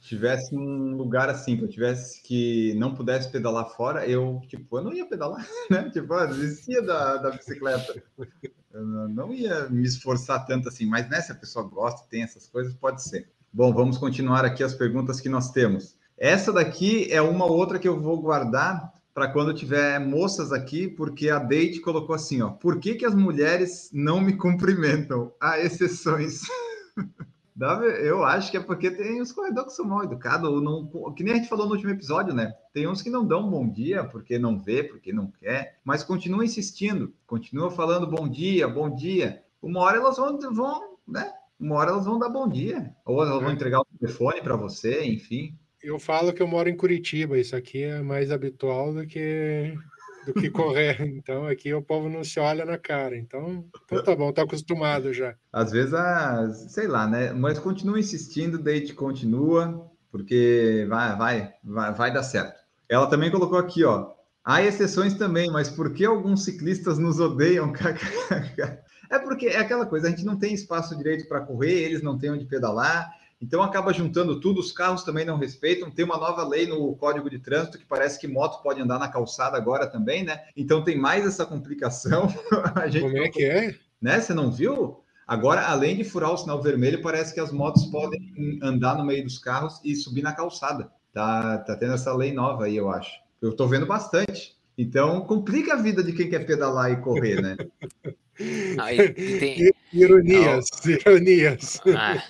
tivesse um lugar assim, que eu tivesse que não pudesse pedalar fora, eu, tipo, eu não ia pedalar, né? Tipo, eu desistia da, da bicicleta. Eu não ia me esforçar tanto assim, mas né, se a pessoa gosta, tem essas coisas, pode ser. Bom, vamos continuar aqui as perguntas que nós temos. Essa daqui é uma outra que eu vou guardar para quando tiver moças aqui, porque a Date colocou assim, ó, por que, que as mulheres não me cumprimentam? Há exceções. Eu acho que é porque tem os corredores que são mal educados, ou não, que nem a gente falou no último episódio, né? Tem uns que não dão bom dia porque não vê, porque não quer, mas continua insistindo, continua falando bom dia, bom dia. Uma hora elas vão, vão né? Uma hora elas vão dar bom dia, ou elas vão é. entregar o telefone para você, enfim. Eu falo que eu moro em Curitiba, isso aqui é mais habitual do que do que correr. Então aqui o povo não se olha na cara. Então, então tá bom, tá acostumado já. Às vezes, ah, sei lá, né? Mas continua insistindo, date continua, porque vai, vai, vai, vai dar certo. Ela também colocou aqui, ó. Há exceções também, mas por que alguns ciclistas nos odeiam? é porque é aquela coisa, a gente não tem espaço direito para correr, eles não têm onde pedalar então acaba juntando tudo, os carros também não respeitam. Tem uma nova lei no Código de Trânsito que parece que moto pode andar na calçada agora também, né? Então tem mais essa complicação. Como é que é? Né? Você não viu? Agora, além de furar o sinal vermelho, parece que as motos podem andar no meio dos carros e subir na calçada. Tá, tá tendo essa lei nova aí, eu acho. Eu tô vendo bastante. Então, complica a vida de quem quer pedalar e correr, né? Ah, e, e tem... Ironias, oh. ironias. Ah.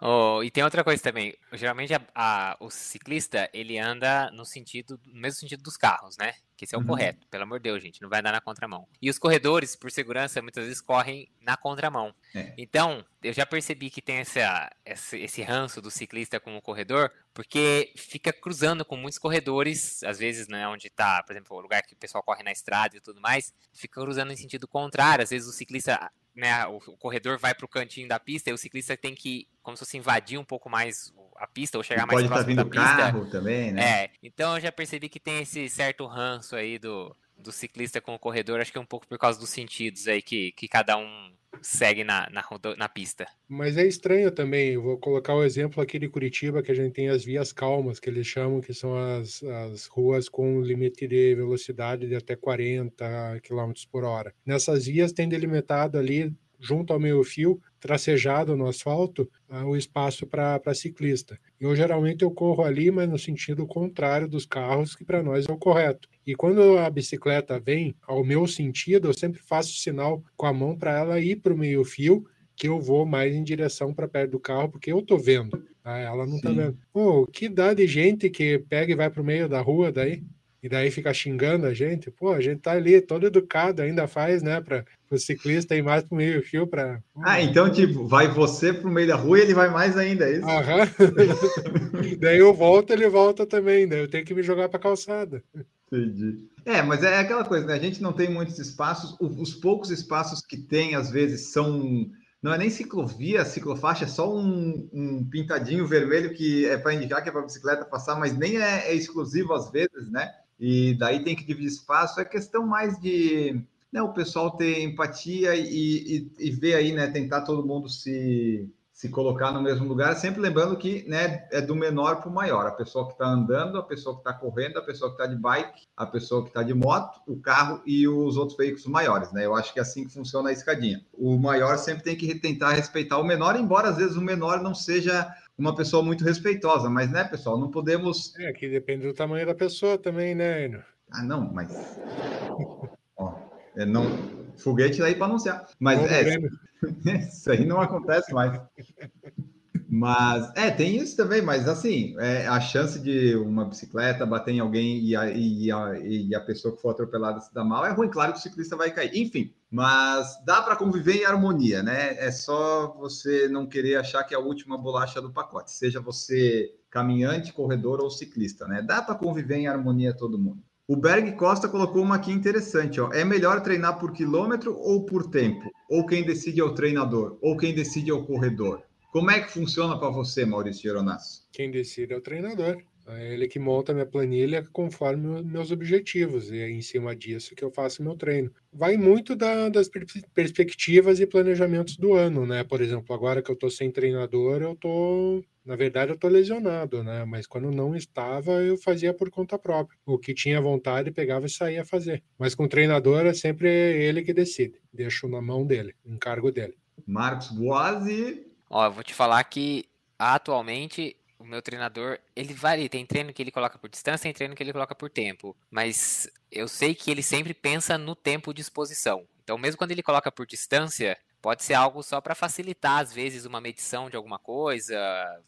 Oh, e tem outra coisa também. Geralmente a, a, o ciclista ele anda no sentido, no mesmo sentido dos carros, né? Que esse é o uhum. correto. Pelo amor de Deus, gente, não vai andar na contramão. E os corredores, por segurança, muitas vezes correm na contramão. É. Então, eu já percebi que tem essa, esse, esse ranço do ciclista com o corredor, porque fica cruzando com muitos corredores, às vezes, né, onde está, por exemplo, o lugar que o pessoal corre na estrada e tudo mais, fica cruzando em sentido contrário. Às vezes o ciclista né, o, o corredor vai para o cantinho da pista e o ciclista tem que, como se fosse invadir um pouco mais a pista ou chegar e mais pode tá próximo estar vindo da carro também, né? É, então eu já percebi que tem esse certo ranço aí do, do ciclista com o corredor, acho que é um pouco por causa dos sentidos aí que, que cada um segue na, na, na pista. Mas é estranho também, vou colocar o exemplo aqui de Curitiba, que a gente tem as vias calmas, que eles chamam, que são as, as ruas com limite de velocidade de até 40 km por hora. Nessas vias tem delimitado ali junto ao meio fio, tracejado no asfalto, uh, o espaço para ciclista. Eu geralmente eu corro ali, mas no sentido contrário dos carros, que para nós é o correto. E quando a bicicleta vem ao meu sentido, eu sempre faço sinal com a mão para ela ir para o meio fio, que eu vou mais em direção para perto do carro, porque eu tô vendo. Tá? Ela não está vendo. Pô, que dá de gente que pega e vai para o meio da rua daí? E daí fica xingando a gente, pô, a gente tá ali todo educado, ainda faz, né, para o ciclista ir mais pro meio fio para. Ah, então tipo, vai você pro meio da rua e ele vai mais ainda, é isso? Aham. daí eu volto, ele volta também, daí eu tenho que me jogar para calçada. Entendi. É, mas é aquela coisa, né? A gente não tem muitos espaços, os poucos espaços que tem, às vezes, são não é nem ciclovia, ciclofaixa, é só um, um pintadinho vermelho que é para indicar que é para bicicleta passar, mas nem é, é, exclusivo às vezes, né? E daí tem que dividir espaço. É questão mais de né, o pessoal ter empatia e, e, e ver aí, né? Tentar todo mundo se, se colocar no mesmo lugar, sempre lembrando que né, é do menor para o maior. A pessoa que está andando, a pessoa que está correndo, a pessoa que está de bike, a pessoa que está de moto, o carro e os outros veículos maiores. Né? Eu acho que é assim que funciona a escadinha. O maior sempre tem que tentar respeitar o menor, embora às vezes o menor não seja uma pessoa muito respeitosa, mas, né, pessoal, não podemos. É, que depende do tamanho da pessoa também, né, Enio? Ah, não, mas. Ó, é, não... Foguete daí para anunciar. Mas é, isso aí não acontece mais. Mas é, tem isso também, mas assim, é, a chance de uma bicicleta bater em alguém e a, e a, e a pessoa que for atropelada se dar mal é ruim, claro que o ciclista vai cair. Enfim, mas dá para conviver em harmonia, né? É só você não querer achar que é a última bolacha do pacote, seja você caminhante, corredor ou ciclista, né? Dá para conviver em harmonia todo mundo. O Berg Costa colocou uma aqui interessante, ó. É melhor treinar por quilômetro ou por tempo? Ou quem decide é o treinador? Ou quem decide é o corredor? Como é que funciona para você, Maurício Geronasso? Quem decide é o treinador. É ele que monta minha planilha conforme meus objetivos, e é em cima disso que eu faço meu treino. Vai muito da, das perspectivas e planejamentos do ano, né? Por exemplo, agora que eu estou sem treinador, eu estou Na verdade, eu estou lesionado, né? Mas quando não estava, eu fazia por conta própria. O que tinha vontade, pegava e saía a fazer. Mas com o treinador é sempre ele que decide. Deixo na mão dele, encargo dele. Marcos Boazzi. Ó, eu vou te falar que atualmente o meu treinador, ele varia. Tem treino que ele coloca por distância, tem treino que ele coloca por tempo. Mas eu sei que ele sempre pensa no tempo de exposição. Então, mesmo quando ele coloca por distância, Pode ser algo só para facilitar, às vezes, uma medição de alguma coisa.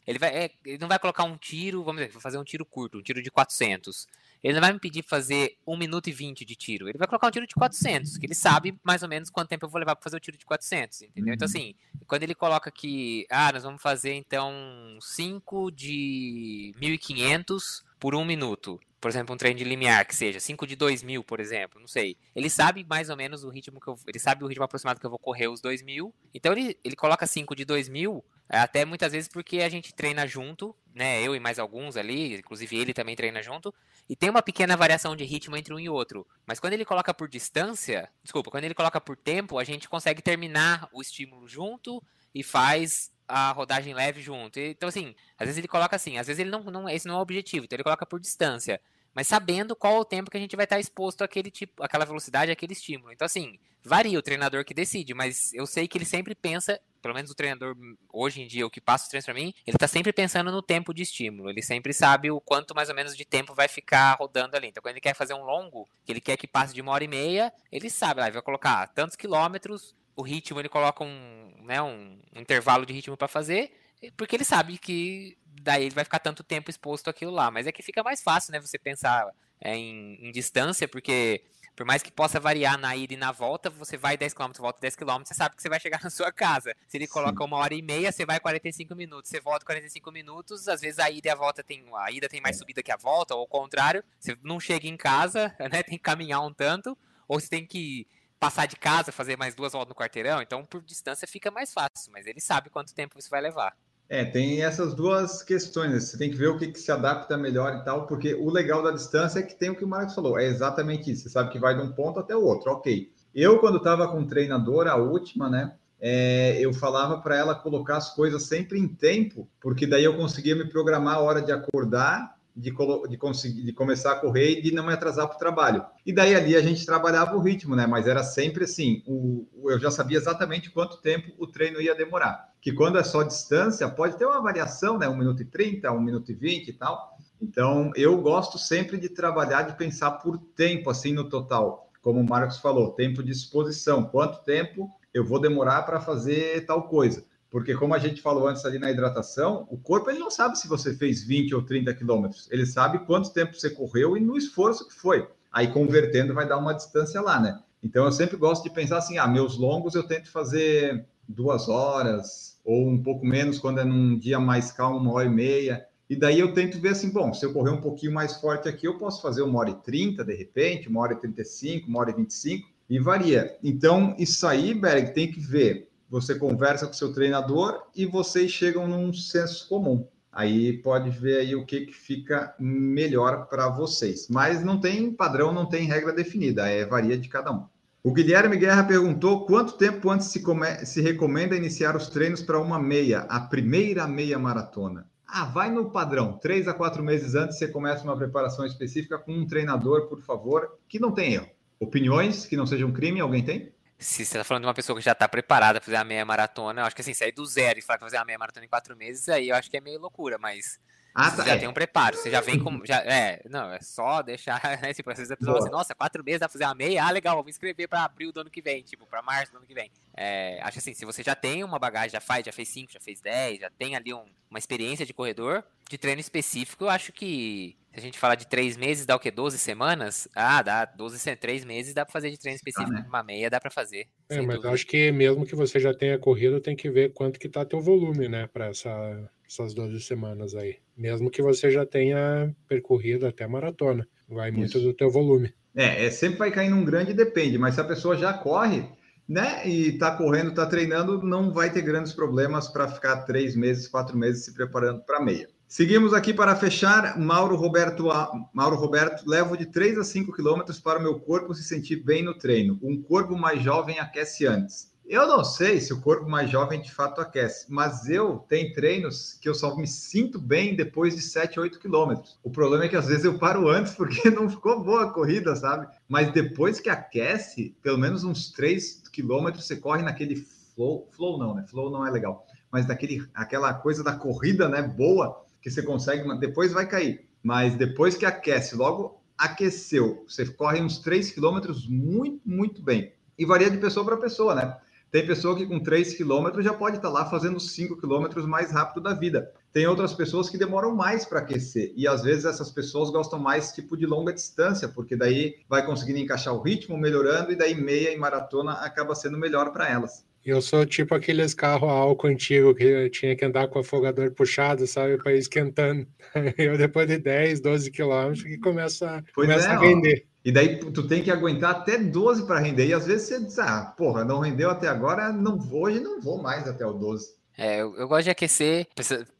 Ele, vai, é, ele não vai colocar um tiro, vamos dizer, vou fazer um tiro curto, um tiro de 400. Ele não vai me pedir fazer 1 minuto e 20 de tiro. Ele vai colocar um tiro de 400, que ele sabe mais ou menos quanto tempo eu vou levar para fazer o tiro de 400, entendeu? Então, uhum. Então, assim, quando ele coloca que, ah, nós vamos fazer então 5 de 1500 por um minuto por exemplo, um treino de limiar que seja 5 de 2000, por exemplo, não sei. Ele sabe mais ou menos o ritmo que eu, ele sabe o ritmo aproximado que eu vou correr os 2000. Então ele, ele coloca 5 de 2000, até muitas vezes porque a gente treina junto, né? Eu e mais alguns ali, inclusive ele também treina junto, e tem uma pequena variação de ritmo entre um e outro. Mas quando ele coloca por distância, desculpa, quando ele coloca por tempo, a gente consegue terminar o estímulo junto e faz a rodagem leve junto. Então, assim, às vezes ele coloca assim, às vezes ele não, não esse não é o objetivo, então ele coloca por distância, mas sabendo qual o tempo que a gente vai estar exposto àquele tipo, àquela velocidade, àquele estímulo. Então, assim, varia o treinador que decide, mas eu sei que ele sempre pensa, pelo menos o treinador hoje em dia, o que passa os treinos para mim, ele está sempre pensando no tempo de estímulo. Ele sempre sabe o quanto mais ou menos de tempo vai ficar rodando ali. Então, quando ele quer fazer um longo, que ele quer que passe de uma hora e meia, ele sabe, lá, ele vai colocar tantos quilômetros, o ritmo ele coloca um, né, um intervalo de ritmo para fazer, porque ele sabe que daí ele vai ficar tanto tempo exposto àquilo lá. Mas é que fica mais fácil, né, você pensar é, em, em, distância, porque por mais que possa variar na ida e na volta, você vai 10 km, volta 10 km, você sabe que você vai chegar na sua casa. Se ele coloca Sim. uma hora e meia, você vai 45 minutos. Você volta 45 minutos, às vezes a ida e a volta tem. A ida tem mais é. subida que a volta, ou ao contrário, você não chega em casa, né? Tem que caminhar um tanto, ou você tem que passar de casa, fazer mais duas voltas no quarteirão, então por distância fica mais fácil, mas ele sabe quanto tempo isso vai levar. É, tem essas duas questões, né? você tem que ver o que, que, se adapta melhor e tal, porque o legal da distância é que tem o que o Marcos falou, é exatamente isso, você sabe que vai de um ponto até o outro, ok. Eu, quando estava com treinador, a última, né, é, eu falava para ela colocar as coisas sempre em tempo, porque daí eu conseguia me programar a hora de acordar de, de, conseguir, de começar a correr e de não me atrasar para o trabalho. E daí ali a gente trabalhava o ritmo, né? Mas era sempre assim, o, eu já sabia exatamente quanto tempo o treino ia demorar. Que quando é só distância, pode ter uma variação, né? 1 minuto e 30, 1 minuto e 20 e tal. Então, eu gosto sempre de trabalhar, de pensar por tempo, assim, no total. Como o Marcos falou, tempo de exposição. Quanto tempo eu vou demorar para fazer tal coisa? Porque, como a gente falou antes ali na hidratação, o corpo ele não sabe se você fez 20 ou 30 quilômetros. Ele sabe quanto tempo você correu e no esforço que foi. Aí, convertendo, vai dar uma distância lá, né? Então, eu sempre gosto de pensar assim: ah, meus longos eu tento fazer duas horas, ou um pouco menos quando é num dia mais calmo, uma hora e meia. E daí eu tento ver assim: bom, se eu correr um pouquinho mais forte aqui, eu posso fazer uma hora e trinta, de repente, uma hora e trinta e cinco, uma hora e vinte e cinco, e varia. Então, isso aí, Berg, tem que ver você conversa com seu treinador e vocês chegam num senso comum. Aí pode ver aí o que, que fica melhor para vocês. Mas não tem padrão, não tem regra definida, é varia de cada um. O Guilherme Guerra perguntou quanto tempo antes se, come... se recomenda iniciar os treinos para uma meia, a primeira meia maratona. Ah, vai no padrão. Três a quatro meses antes você começa uma preparação específica com um treinador, por favor, que não tem erro. Opiniões que não sejam crime, alguém tem? Se você tá falando de uma pessoa que já tá preparada pra fazer a meia maratona, eu acho que assim, sair do zero e falar que vai fazer a meia maratona em quatro meses, aí eu acho que é meio loucura, mas ah, tá, você já é. tem um preparo, você já vem com. Já, é, não, é só deixar. Né, tipo, às vezes a pessoa assim, nossa, quatro meses dá pra fazer a meia, ah, legal, vou inscrever pra abril do ano que vem, tipo, pra março do ano que vem. É, acho assim, se você já tem uma bagagem, já faz, já fez cinco, já fez dez, já tem ali um, uma experiência de corredor, de treino específico, eu acho que se a gente falar de três meses, dá o quê? 12 semanas? Ah, dá 12, três meses, dá para fazer de treino específico. Ah, né? Uma meia dá para fazer. É, mas dúvida. acho que mesmo que você já tenha corrido, tem que ver quanto que tá teu volume, né, para essa, essas 12 semanas aí. Mesmo que você já tenha percorrido até a maratona. Vai Isso. muito do teu volume. É, é, sempre vai cair num grande depende, mas se a pessoa já corre, né, e tá correndo, tá treinando, não vai ter grandes problemas para ficar três meses, quatro meses se preparando para meia. Seguimos aqui para fechar. Mauro Roberto, Mauro Roberto, levo de 3 a 5 quilômetros para o meu corpo se sentir bem no treino. Um corpo mais jovem aquece antes. Eu não sei se o corpo mais jovem de fato aquece, mas eu tenho treinos que eu só me sinto bem depois de 7, 8 quilômetros. O problema é que às vezes eu paro antes porque não ficou boa a corrida, sabe? Mas depois que aquece, pelo menos uns 3 quilômetros você corre naquele flow, flow não, né? Flow não é legal, mas daquele, aquela coisa da corrida, né? Boa, que você consegue, depois vai cair. Mas depois que aquece, logo aqueceu, você corre uns 3 quilômetros muito, muito bem. E varia de pessoa para pessoa, né? Tem pessoa que com 3 quilômetros já pode estar tá lá fazendo 5 quilômetros mais rápido da vida. Tem outras pessoas que demoram mais para aquecer. E às vezes essas pessoas gostam mais tipo de longa distância, porque daí vai conseguindo encaixar o ritmo, melhorando, e daí meia e maratona acaba sendo melhor para elas. Eu sou tipo aqueles carros a álcool antigo que tinha que andar com o afogador puxado, sabe, para ir esquentando. Eu depois de 10, 12 quilômetros que começa, começa é, a render. Ó. E daí tu tem que aguentar até 12 para render. E às vezes você diz, ah, porra, não rendeu até agora, não vou, hoje não vou mais até o 12. É, eu, eu gosto de aquecer,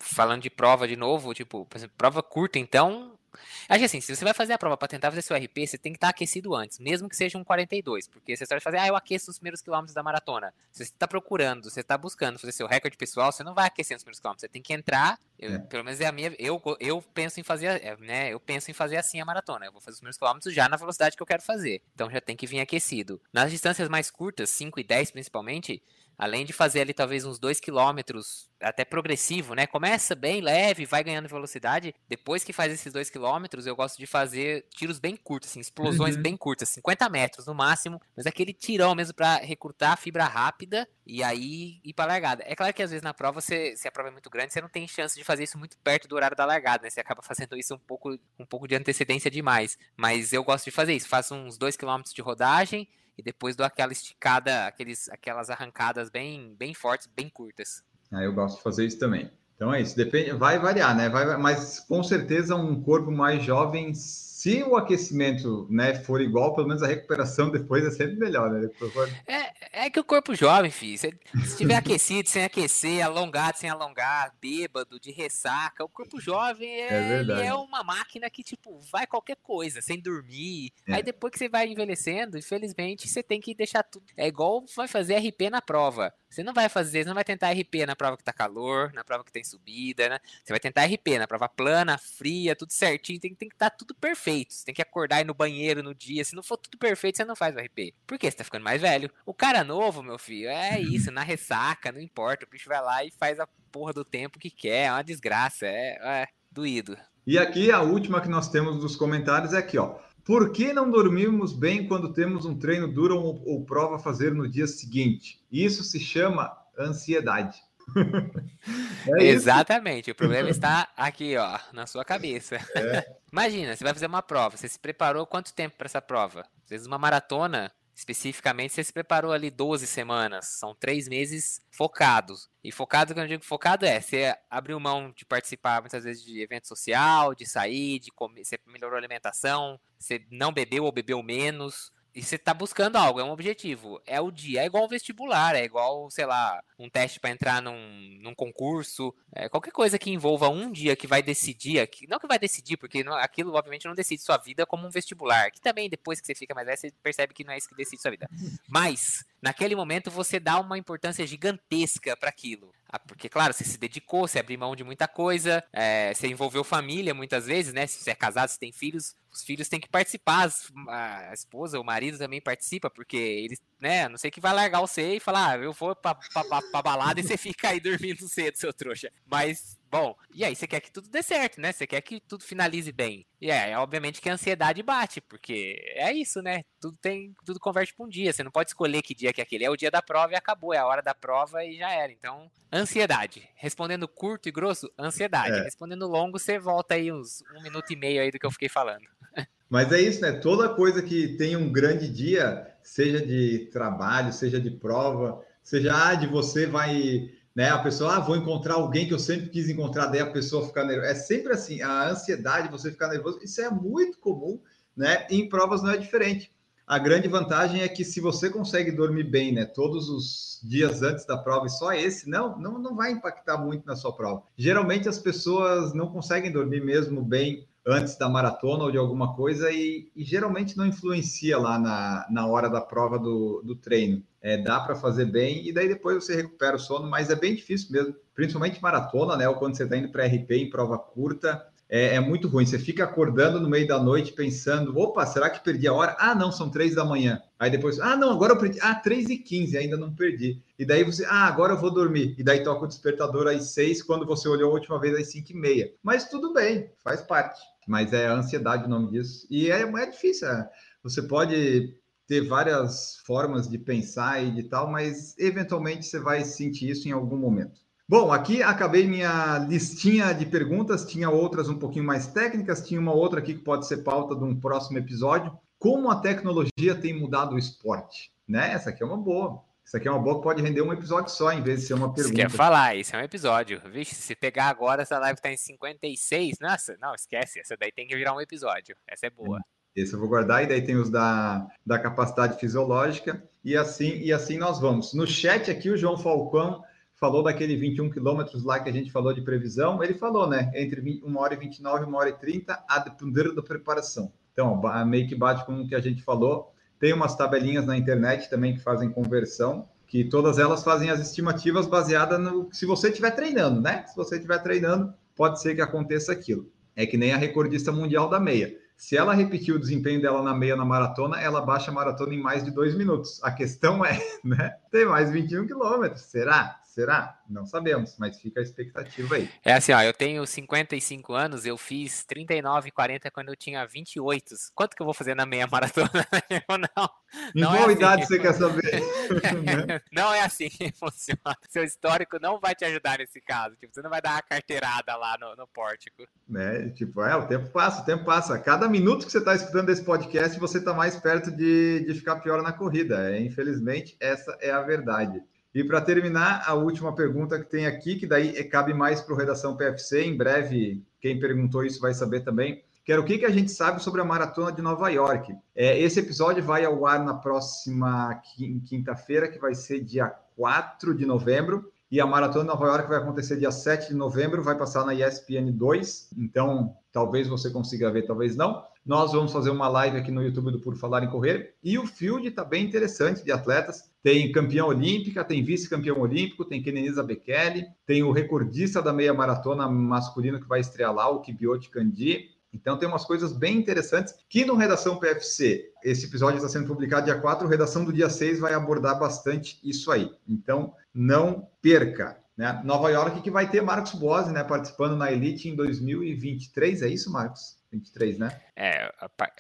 falando de prova de novo, tipo, prova curta, então, Acho que assim, se você vai fazer a prova para tentar fazer seu RP, você tem que estar tá aquecido antes, mesmo que seja um 42, porque você vai fazer, ah, eu aqueço os primeiros quilômetros da maratona. Se você está procurando, você está buscando fazer seu recorde pessoal, você não vai aquecer os primeiros quilômetros, você tem que entrar, eu, é. pelo menos é a minha, eu, eu penso em fazer, é, né, eu penso em fazer assim a maratona, eu vou fazer os primeiros quilômetros já na velocidade que eu quero fazer, então já tem que vir aquecido. Nas distâncias mais curtas, 5 e 10 principalmente, além de fazer ali talvez uns 2 quilômetros, até progressivo, né? Começa bem leve, vai ganhando velocidade. Depois que faz esses 2 quilômetros, eu gosto de fazer tiros bem curtos, assim, explosões uhum. bem curtas, 50 metros no máximo, mas aquele tirão mesmo para recrutar a fibra rápida e aí ir para largada. É claro que às vezes na prova, você, se a prova é muito grande, você não tem chance de fazer isso muito perto do horário da largada, né? Você acaba fazendo isso um pouco, um pouco de antecedência demais. Mas eu gosto de fazer isso. Faço uns 2 quilômetros de rodagem e depois dou aquela esticada, aqueles, aquelas arrancadas bem, bem fortes, bem curtas. Ah, eu gosto de fazer isso também. Então é isso, depende, vai variar, né? Vai, mas com certeza um corpo mais jovem se o aquecimento né, for igual, pelo menos a recuperação depois é sempre melhor, né? É, é que o corpo jovem, filho, se estiver aquecido, sem aquecer, alongado, sem alongar, bêbado, de ressaca, o corpo jovem é, é, é uma máquina que, tipo, vai qualquer coisa, sem dormir. É. Aí depois que você vai envelhecendo, infelizmente, você tem que deixar tudo. É igual vai fazer RP na prova. Você não vai fazer, você não vai tentar RP na prova que tá calor, na prova que tem subida, né? Você vai tentar RP na prova plana, fria, tudo certinho, tem, tem que estar tá tudo perfeito. Você tem que acordar aí no banheiro no dia. Se não for tudo perfeito, você não faz o RP. Por quê? Você tá ficando mais velho. O cara novo, meu filho, é isso, na ressaca, não importa. O bicho vai lá e faz a porra do tempo que quer. É uma desgraça, é, é doído. E aqui a última que nós temos dos comentários é aqui, ó. Por que não dormimos bem quando temos um treino duro ou, ou prova a fazer no dia seguinte? Isso se chama ansiedade. é Exatamente. O problema está aqui, ó, na sua cabeça. É. Imagina, você vai fazer uma prova. Você se preparou quanto tempo para essa prova? Às vezes uma maratona, especificamente, você se preparou ali 12 semanas. São três meses focados. E focado, quando eu digo focado, é você abriu mão de participar muitas vezes de evento social, de sair, de comer, você melhorou a alimentação, você não bebeu ou bebeu menos. E você tá buscando algo, é um objetivo. É o dia, é igual um vestibular, é igual, sei lá, um teste para entrar num, num concurso. É, qualquer coisa que envolva um dia que vai decidir, não que vai decidir, porque não, aquilo obviamente não decide sua vida como um vestibular. Que também, depois que você fica mais velho, você percebe que não é isso que decide sua vida. Mas, naquele momento, você dá uma importância gigantesca para aquilo. Ah, porque, claro, você se dedicou, você abriu mão de muita coisa, é, você envolveu família muitas vezes, né? Se você é casado, se tem filhos, os filhos têm que participar, a esposa, o marido também participa, porque eles, né, não sei que vai largar você e falar, ah, eu vou pra, pra, pra, pra balada e você fica aí dormindo cedo, seu trouxa. Mas Bom, e aí você quer que tudo dê certo, né? Você quer que tudo finalize bem. E é, obviamente que a ansiedade bate, porque é isso, né? Tudo tem, tudo converte para um dia. Você não pode escolher que dia que é aquele. É o dia da prova e acabou, é a hora da prova e já era. Então, ansiedade. Respondendo curto e grosso, ansiedade. É. Respondendo longo, você volta aí uns um minuto e meio aí do que eu fiquei falando. Mas é isso, né? Toda coisa que tem um grande dia, seja de trabalho, seja de prova, seja ah, de você vai né? A pessoa, ah, vou encontrar alguém que eu sempre quis encontrar, daí a pessoa ficar nervosa. É sempre assim, a ansiedade, você ficar nervoso, isso é muito comum, né? E em provas não é diferente. A grande vantagem é que se você consegue dormir bem, né, todos os dias antes da prova e só esse, não, não, não vai impactar muito na sua prova. Geralmente as pessoas não conseguem dormir mesmo bem antes da maratona ou de alguma coisa e, e geralmente não influencia lá na, na hora da prova do, do treino. É, dá para fazer bem e daí depois você recupera o sono, mas é bem difícil mesmo, principalmente maratona, né? Ou quando você está indo para RP em prova curta, é, é, muito ruim. Você fica acordando no meio da noite pensando: opa, será que perdi a hora? Ah, não, são três da manhã. Aí depois, ah, não, agora eu perdi. Ah, três e quinze, ainda não perdi. E daí você, ah, agora eu vou dormir. E daí toca o despertador às seis, quando você olhou a última vez às cinco e meia. Mas tudo bem, faz parte. Mas é ansiedade o nome disso. E é, é difícil. É. Você pode ter várias formas de pensar e de tal, mas eventualmente você vai sentir isso em algum momento. Bom, aqui acabei minha listinha de perguntas, tinha outras um pouquinho mais técnicas, tinha uma outra aqui que pode ser pauta de um próximo episódio. Como a tecnologia tem mudado o esporte? Né? Essa aqui é uma boa. Isso aqui é uma boa que pode render um episódio só, em vez de ser uma pergunta. Você quer falar, isso é um episódio. Vixe, se pegar agora, essa live tá em 56. Nossa, não, esquece. Essa daí tem que virar um episódio. Essa é boa. Esse eu vou guardar, e daí tem os da, da capacidade fisiológica, e assim, e assim nós vamos. No chat aqui, o João Falcão falou daquele 21 quilômetros lá que a gente falou de previsão, ele falou, né? Entre 1 hora e 29 e 1 hora e 30, a depender da preparação. Então, meio que bate com o que a gente falou. Tem umas tabelinhas na internet também que fazem conversão, que todas elas fazem as estimativas baseadas no se você estiver treinando, né? Se você estiver treinando, pode ser que aconteça aquilo. É que nem a recordista mundial da meia. Se ela repetir o desempenho dela na meia na maratona, ela baixa a maratona em mais de dois minutos. A questão é, né? Tem mais 21 quilômetros. Será? Será? Não sabemos, mas fica a expectativa aí. É assim, ó, eu tenho 55 anos, eu fiz 39 e 40 quando eu tinha 28. Quanto que eu vou fazer na meia maratona? não. Em não qual é assim. idade você quer saber? não é assim que funciona. Seu histórico não vai te ajudar nesse caso. Tipo, você não vai dar uma carteirada lá no, no pórtico. É, tipo, é, o tempo passa, o tempo passa. Cada minuto que você está escutando esse podcast, você está mais perto de, de ficar pior na corrida. É, infelizmente, essa é a verdade. E para terminar, a última pergunta que tem aqui, que daí cabe mais para o Redação PFC, em breve, quem perguntou isso vai saber também, que era o que, que a gente sabe sobre a Maratona de Nova York. É, esse episódio vai ao ar na próxima quinta-feira, que vai ser dia 4 de novembro, e a Maratona de Nova York vai acontecer dia 7 de novembro, vai passar na ESPN 2, então talvez você consiga ver, talvez não. Nós vamos fazer uma live aqui no YouTube do Por Falar em Correr. E o field está bem interessante de atletas. Tem campeão olímpica, tem vice-campeão olímpico, tem Kenenisa Bekele, tem o recordista da meia maratona masculino que vai estrear lá, o Kibiot Kandi. Então tem umas coisas bem interessantes que no Redação PFC, esse episódio está sendo publicado dia 4, Redação do dia 6 vai abordar bastante isso aí. Então não perca. Né? Nova York que vai ter Marcos Boas né, participando na Elite em 2023, é isso, Marcos? 23, né? É,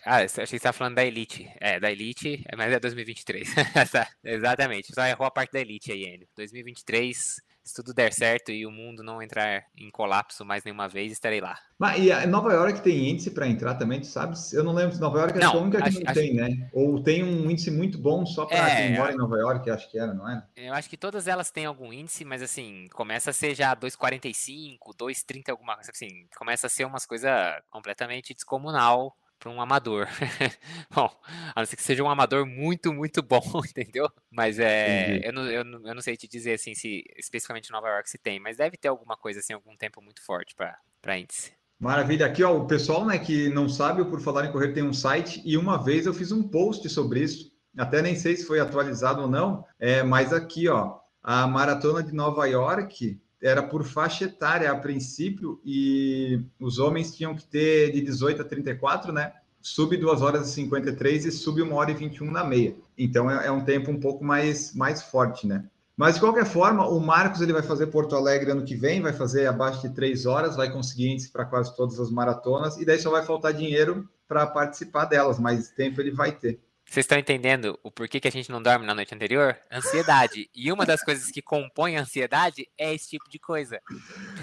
ah, achei que você estava falando da Elite. É, da Elite, mas é 2023. Exatamente, só errou a parte da Elite aí, Enio. 2023 se tudo der certo e o mundo não entrar em colapso mais nenhuma vez, estarei lá. Mas e Nova York tem índice para entrar também, tu sabe? Eu não lembro se Nova York é não, a única que acho, não acho... tem, né? Ou tem um índice muito bom só para é, quem mora em Nova York, acho que era, não é? Eu acho que todas elas têm algum índice, mas assim, começa a ser já 2,45, 2,30 alguma coisa assim, começa a ser umas coisas completamente descomunal para um amador. bom, a não ser que seja um amador muito, muito bom, entendeu? Mas é, eu não, eu, não, eu não sei te dizer assim se especificamente Nova York se tem, mas deve ter alguma coisa assim, algum tempo muito forte para índice. Maravilha. Aqui, ó, o pessoal né, que não sabe, Por Falar em Correr tem um site e uma vez eu fiz um post sobre isso. Até nem sei se foi atualizado ou não, é, mas aqui, ó, a maratona de Nova York era por faixa etária a princípio e os homens tinham que ter de 18 a 34, né? Sub 2 horas e 53 e sub 1 hora e 21 na meia. Então é, é, um tempo um pouco mais, mais forte, né? Mas de qualquer forma, o Marcos ele vai fazer Porto Alegre ano que vem, vai fazer abaixo de 3 horas, vai conseguir índice para quase todas as maratonas e daí só vai faltar dinheiro para participar delas, mas tempo ele vai ter. Vocês estão entendendo o porquê que a gente não dorme na noite anterior? Ansiedade. E uma das coisas que compõe a ansiedade é esse tipo de coisa.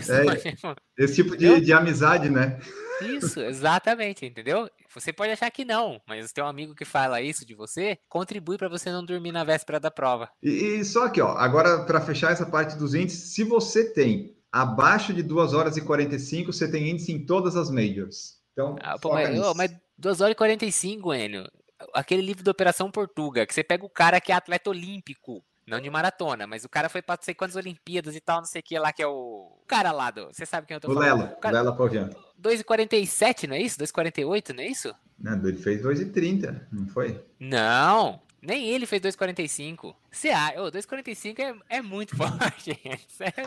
É, esse tipo de, de amizade, né? Isso, exatamente, entendeu? Você pode achar que não, mas o teu amigo que fala isso de você contribui para você não dormir na véspera da prova. E, e só que, ó, agora para fechar essa parte dos índices, se você tem abaixo de 2 horas e 45, você tem índice em todas as majors. Então, ah, pô, mas, oh, mas 2 horas e 45, Enio aquele livro da Operação Portuga, que você pega o cara que é atleta olímpico, não de maratona, mas o cara foi para sei quantas Olimpíadas e tal, não sei o que lá, que é o, o cara lá do. Você sabe quem eu tô o falando? Lela, o cara... Lela Pavian. 2,47, não é isso? 2,48, não é isso? Não, ele fez 2,30, não foi? Não, nem ele fez 2,45. Você acha? Oh, 2,45 é, é muito forte. É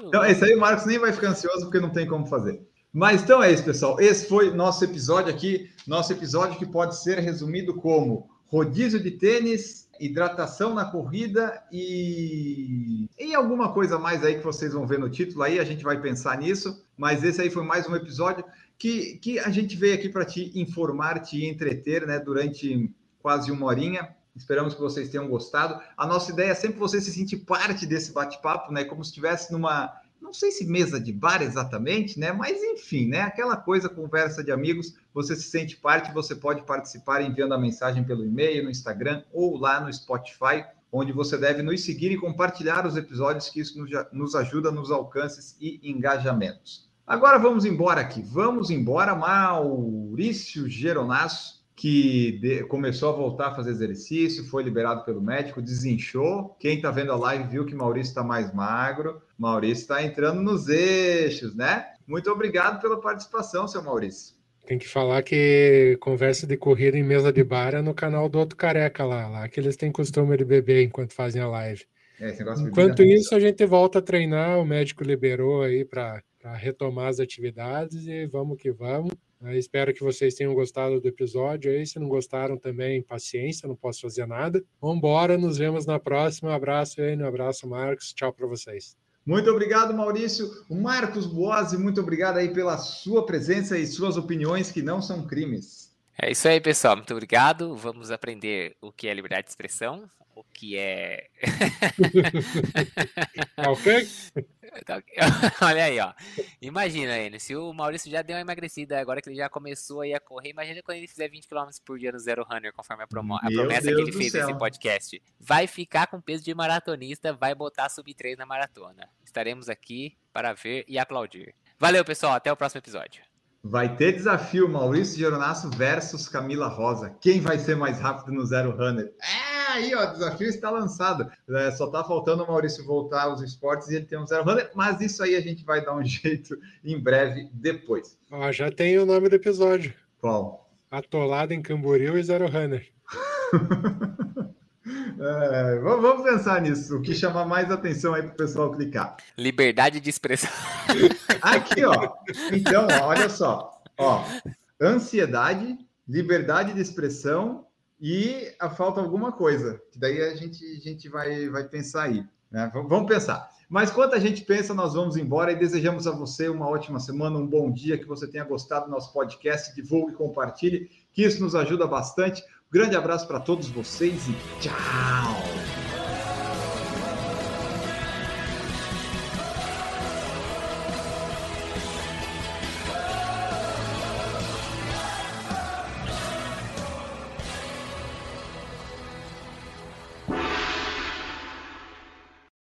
então, esse aí o Marcos nem vai ficar ansioso porque não tem como fazer. Mas então é isso, pessoal. Esse foi nosso episódio aqui. Nosso episódio que pode ser resumido como rodízio de tênis, hidratação na corrida e... e alguma coisa mais aí que vocês vão ver no título aí. A gente vai pensar nisso. Mas esse aí foi mais um episódio que, que a gente veio aqui para te informar, te entreter, né? Durante quase uma horinha. Esperamos que vocês tenham gostado. A nossa ideia é sempre você se sentir parte desse bate-papo, né? Como se estivesse numa não sei se mesa de bar exatamente, né? Mas enfim, né? Aquela coisa, conversa de amigos, você se sente parte, você pode participar enviando a mensagem pelo e-mail, no Instagram ou lá no Spotify, onde você deve nos seguir e compartilhar os episódios, que isso nos ajuda nos alcances e engajamentos. Agora vamos embora aqui. Vamos embora, Maurício Geronasso que de, começou a voltar a fazer exercício, foi liberado pelo médico, desinchou. Quem está vendo a live viu que Maurício está mais magro. Maurício está entrando nos eixos, né? Muito obrigado pela participação, seu Maurício. Tem que falar que conversa de corrida em mesa de bar é no canal do outro careca lá, lá que eles têm costume de beber enquanto fazem a live. É, Enquanto isso, a gente volta a treinar, o médico liberou aí para retomar as atividades e vamos que vamos. Eu espero que vocês tenham gostado do episódio aí. Se não gostaram também, paciência, não posso fazer nada. Vamos embora, nos vemos na próxima. Um abraço, Enio, um abraço, Marcos. Tchau para vocês. Muito obrigado, Maurício. O Marcos Boazzi, muito obrigado aí pela sua presença e suas opiniões que não são crimes. É isso aí, pessoal. Muito obrigado. Vamos aprender o que é liberdade de expressão, o que é. Tá ok? Tá olha aí, ó. Imagina, ele, se o Maurício já deu uma emagrecida, agora que ele já começou a ir a correr, imagina quando ele fizer 20 km por dia no Zero Runner, conforme a, promo a promessa Deus que ele fez nesse podcast. Vai ficar com peso de maratonista, vai botar sub 3 na maratona. Estaremos aqui para ver e aplaudir. Valeu, pessoal. Até o próximo episódio. Vai ter desafio Maurício Geronasso versus Camila Rosa. Quem vai ser mais rápido no Zero Runner? É, aí, ó, o desafio está lançado. É, só está faltando o Maurício voltar aos esportes e ele tem um Zero Runner, mas isso aí a gente vai dar um jeito em breve depois. Ó, já tem o nome do episódio. Qual? Atolado em Camboriú e Zero Runner. É, vamos pensar nisso. O que chama mais atenção aí para o pessoal clicar? Liberdade de expressão. Aqui, ó. Então, olha só. Ó, ansiedade, liberdade de expressão e a falta alguma coisa. Que daí a gente, a gente vai, vai pensar aí. Né? Vamos pensar. Mas quando a gente pensa, nós vamos embora e desejamos a você uma ótima semana, um bom dia, que você tenha gostado do nosso podcast, divulgue e compartilhe, que isso nos ajuda bastante. Grande abraço para todos vocês e tchau!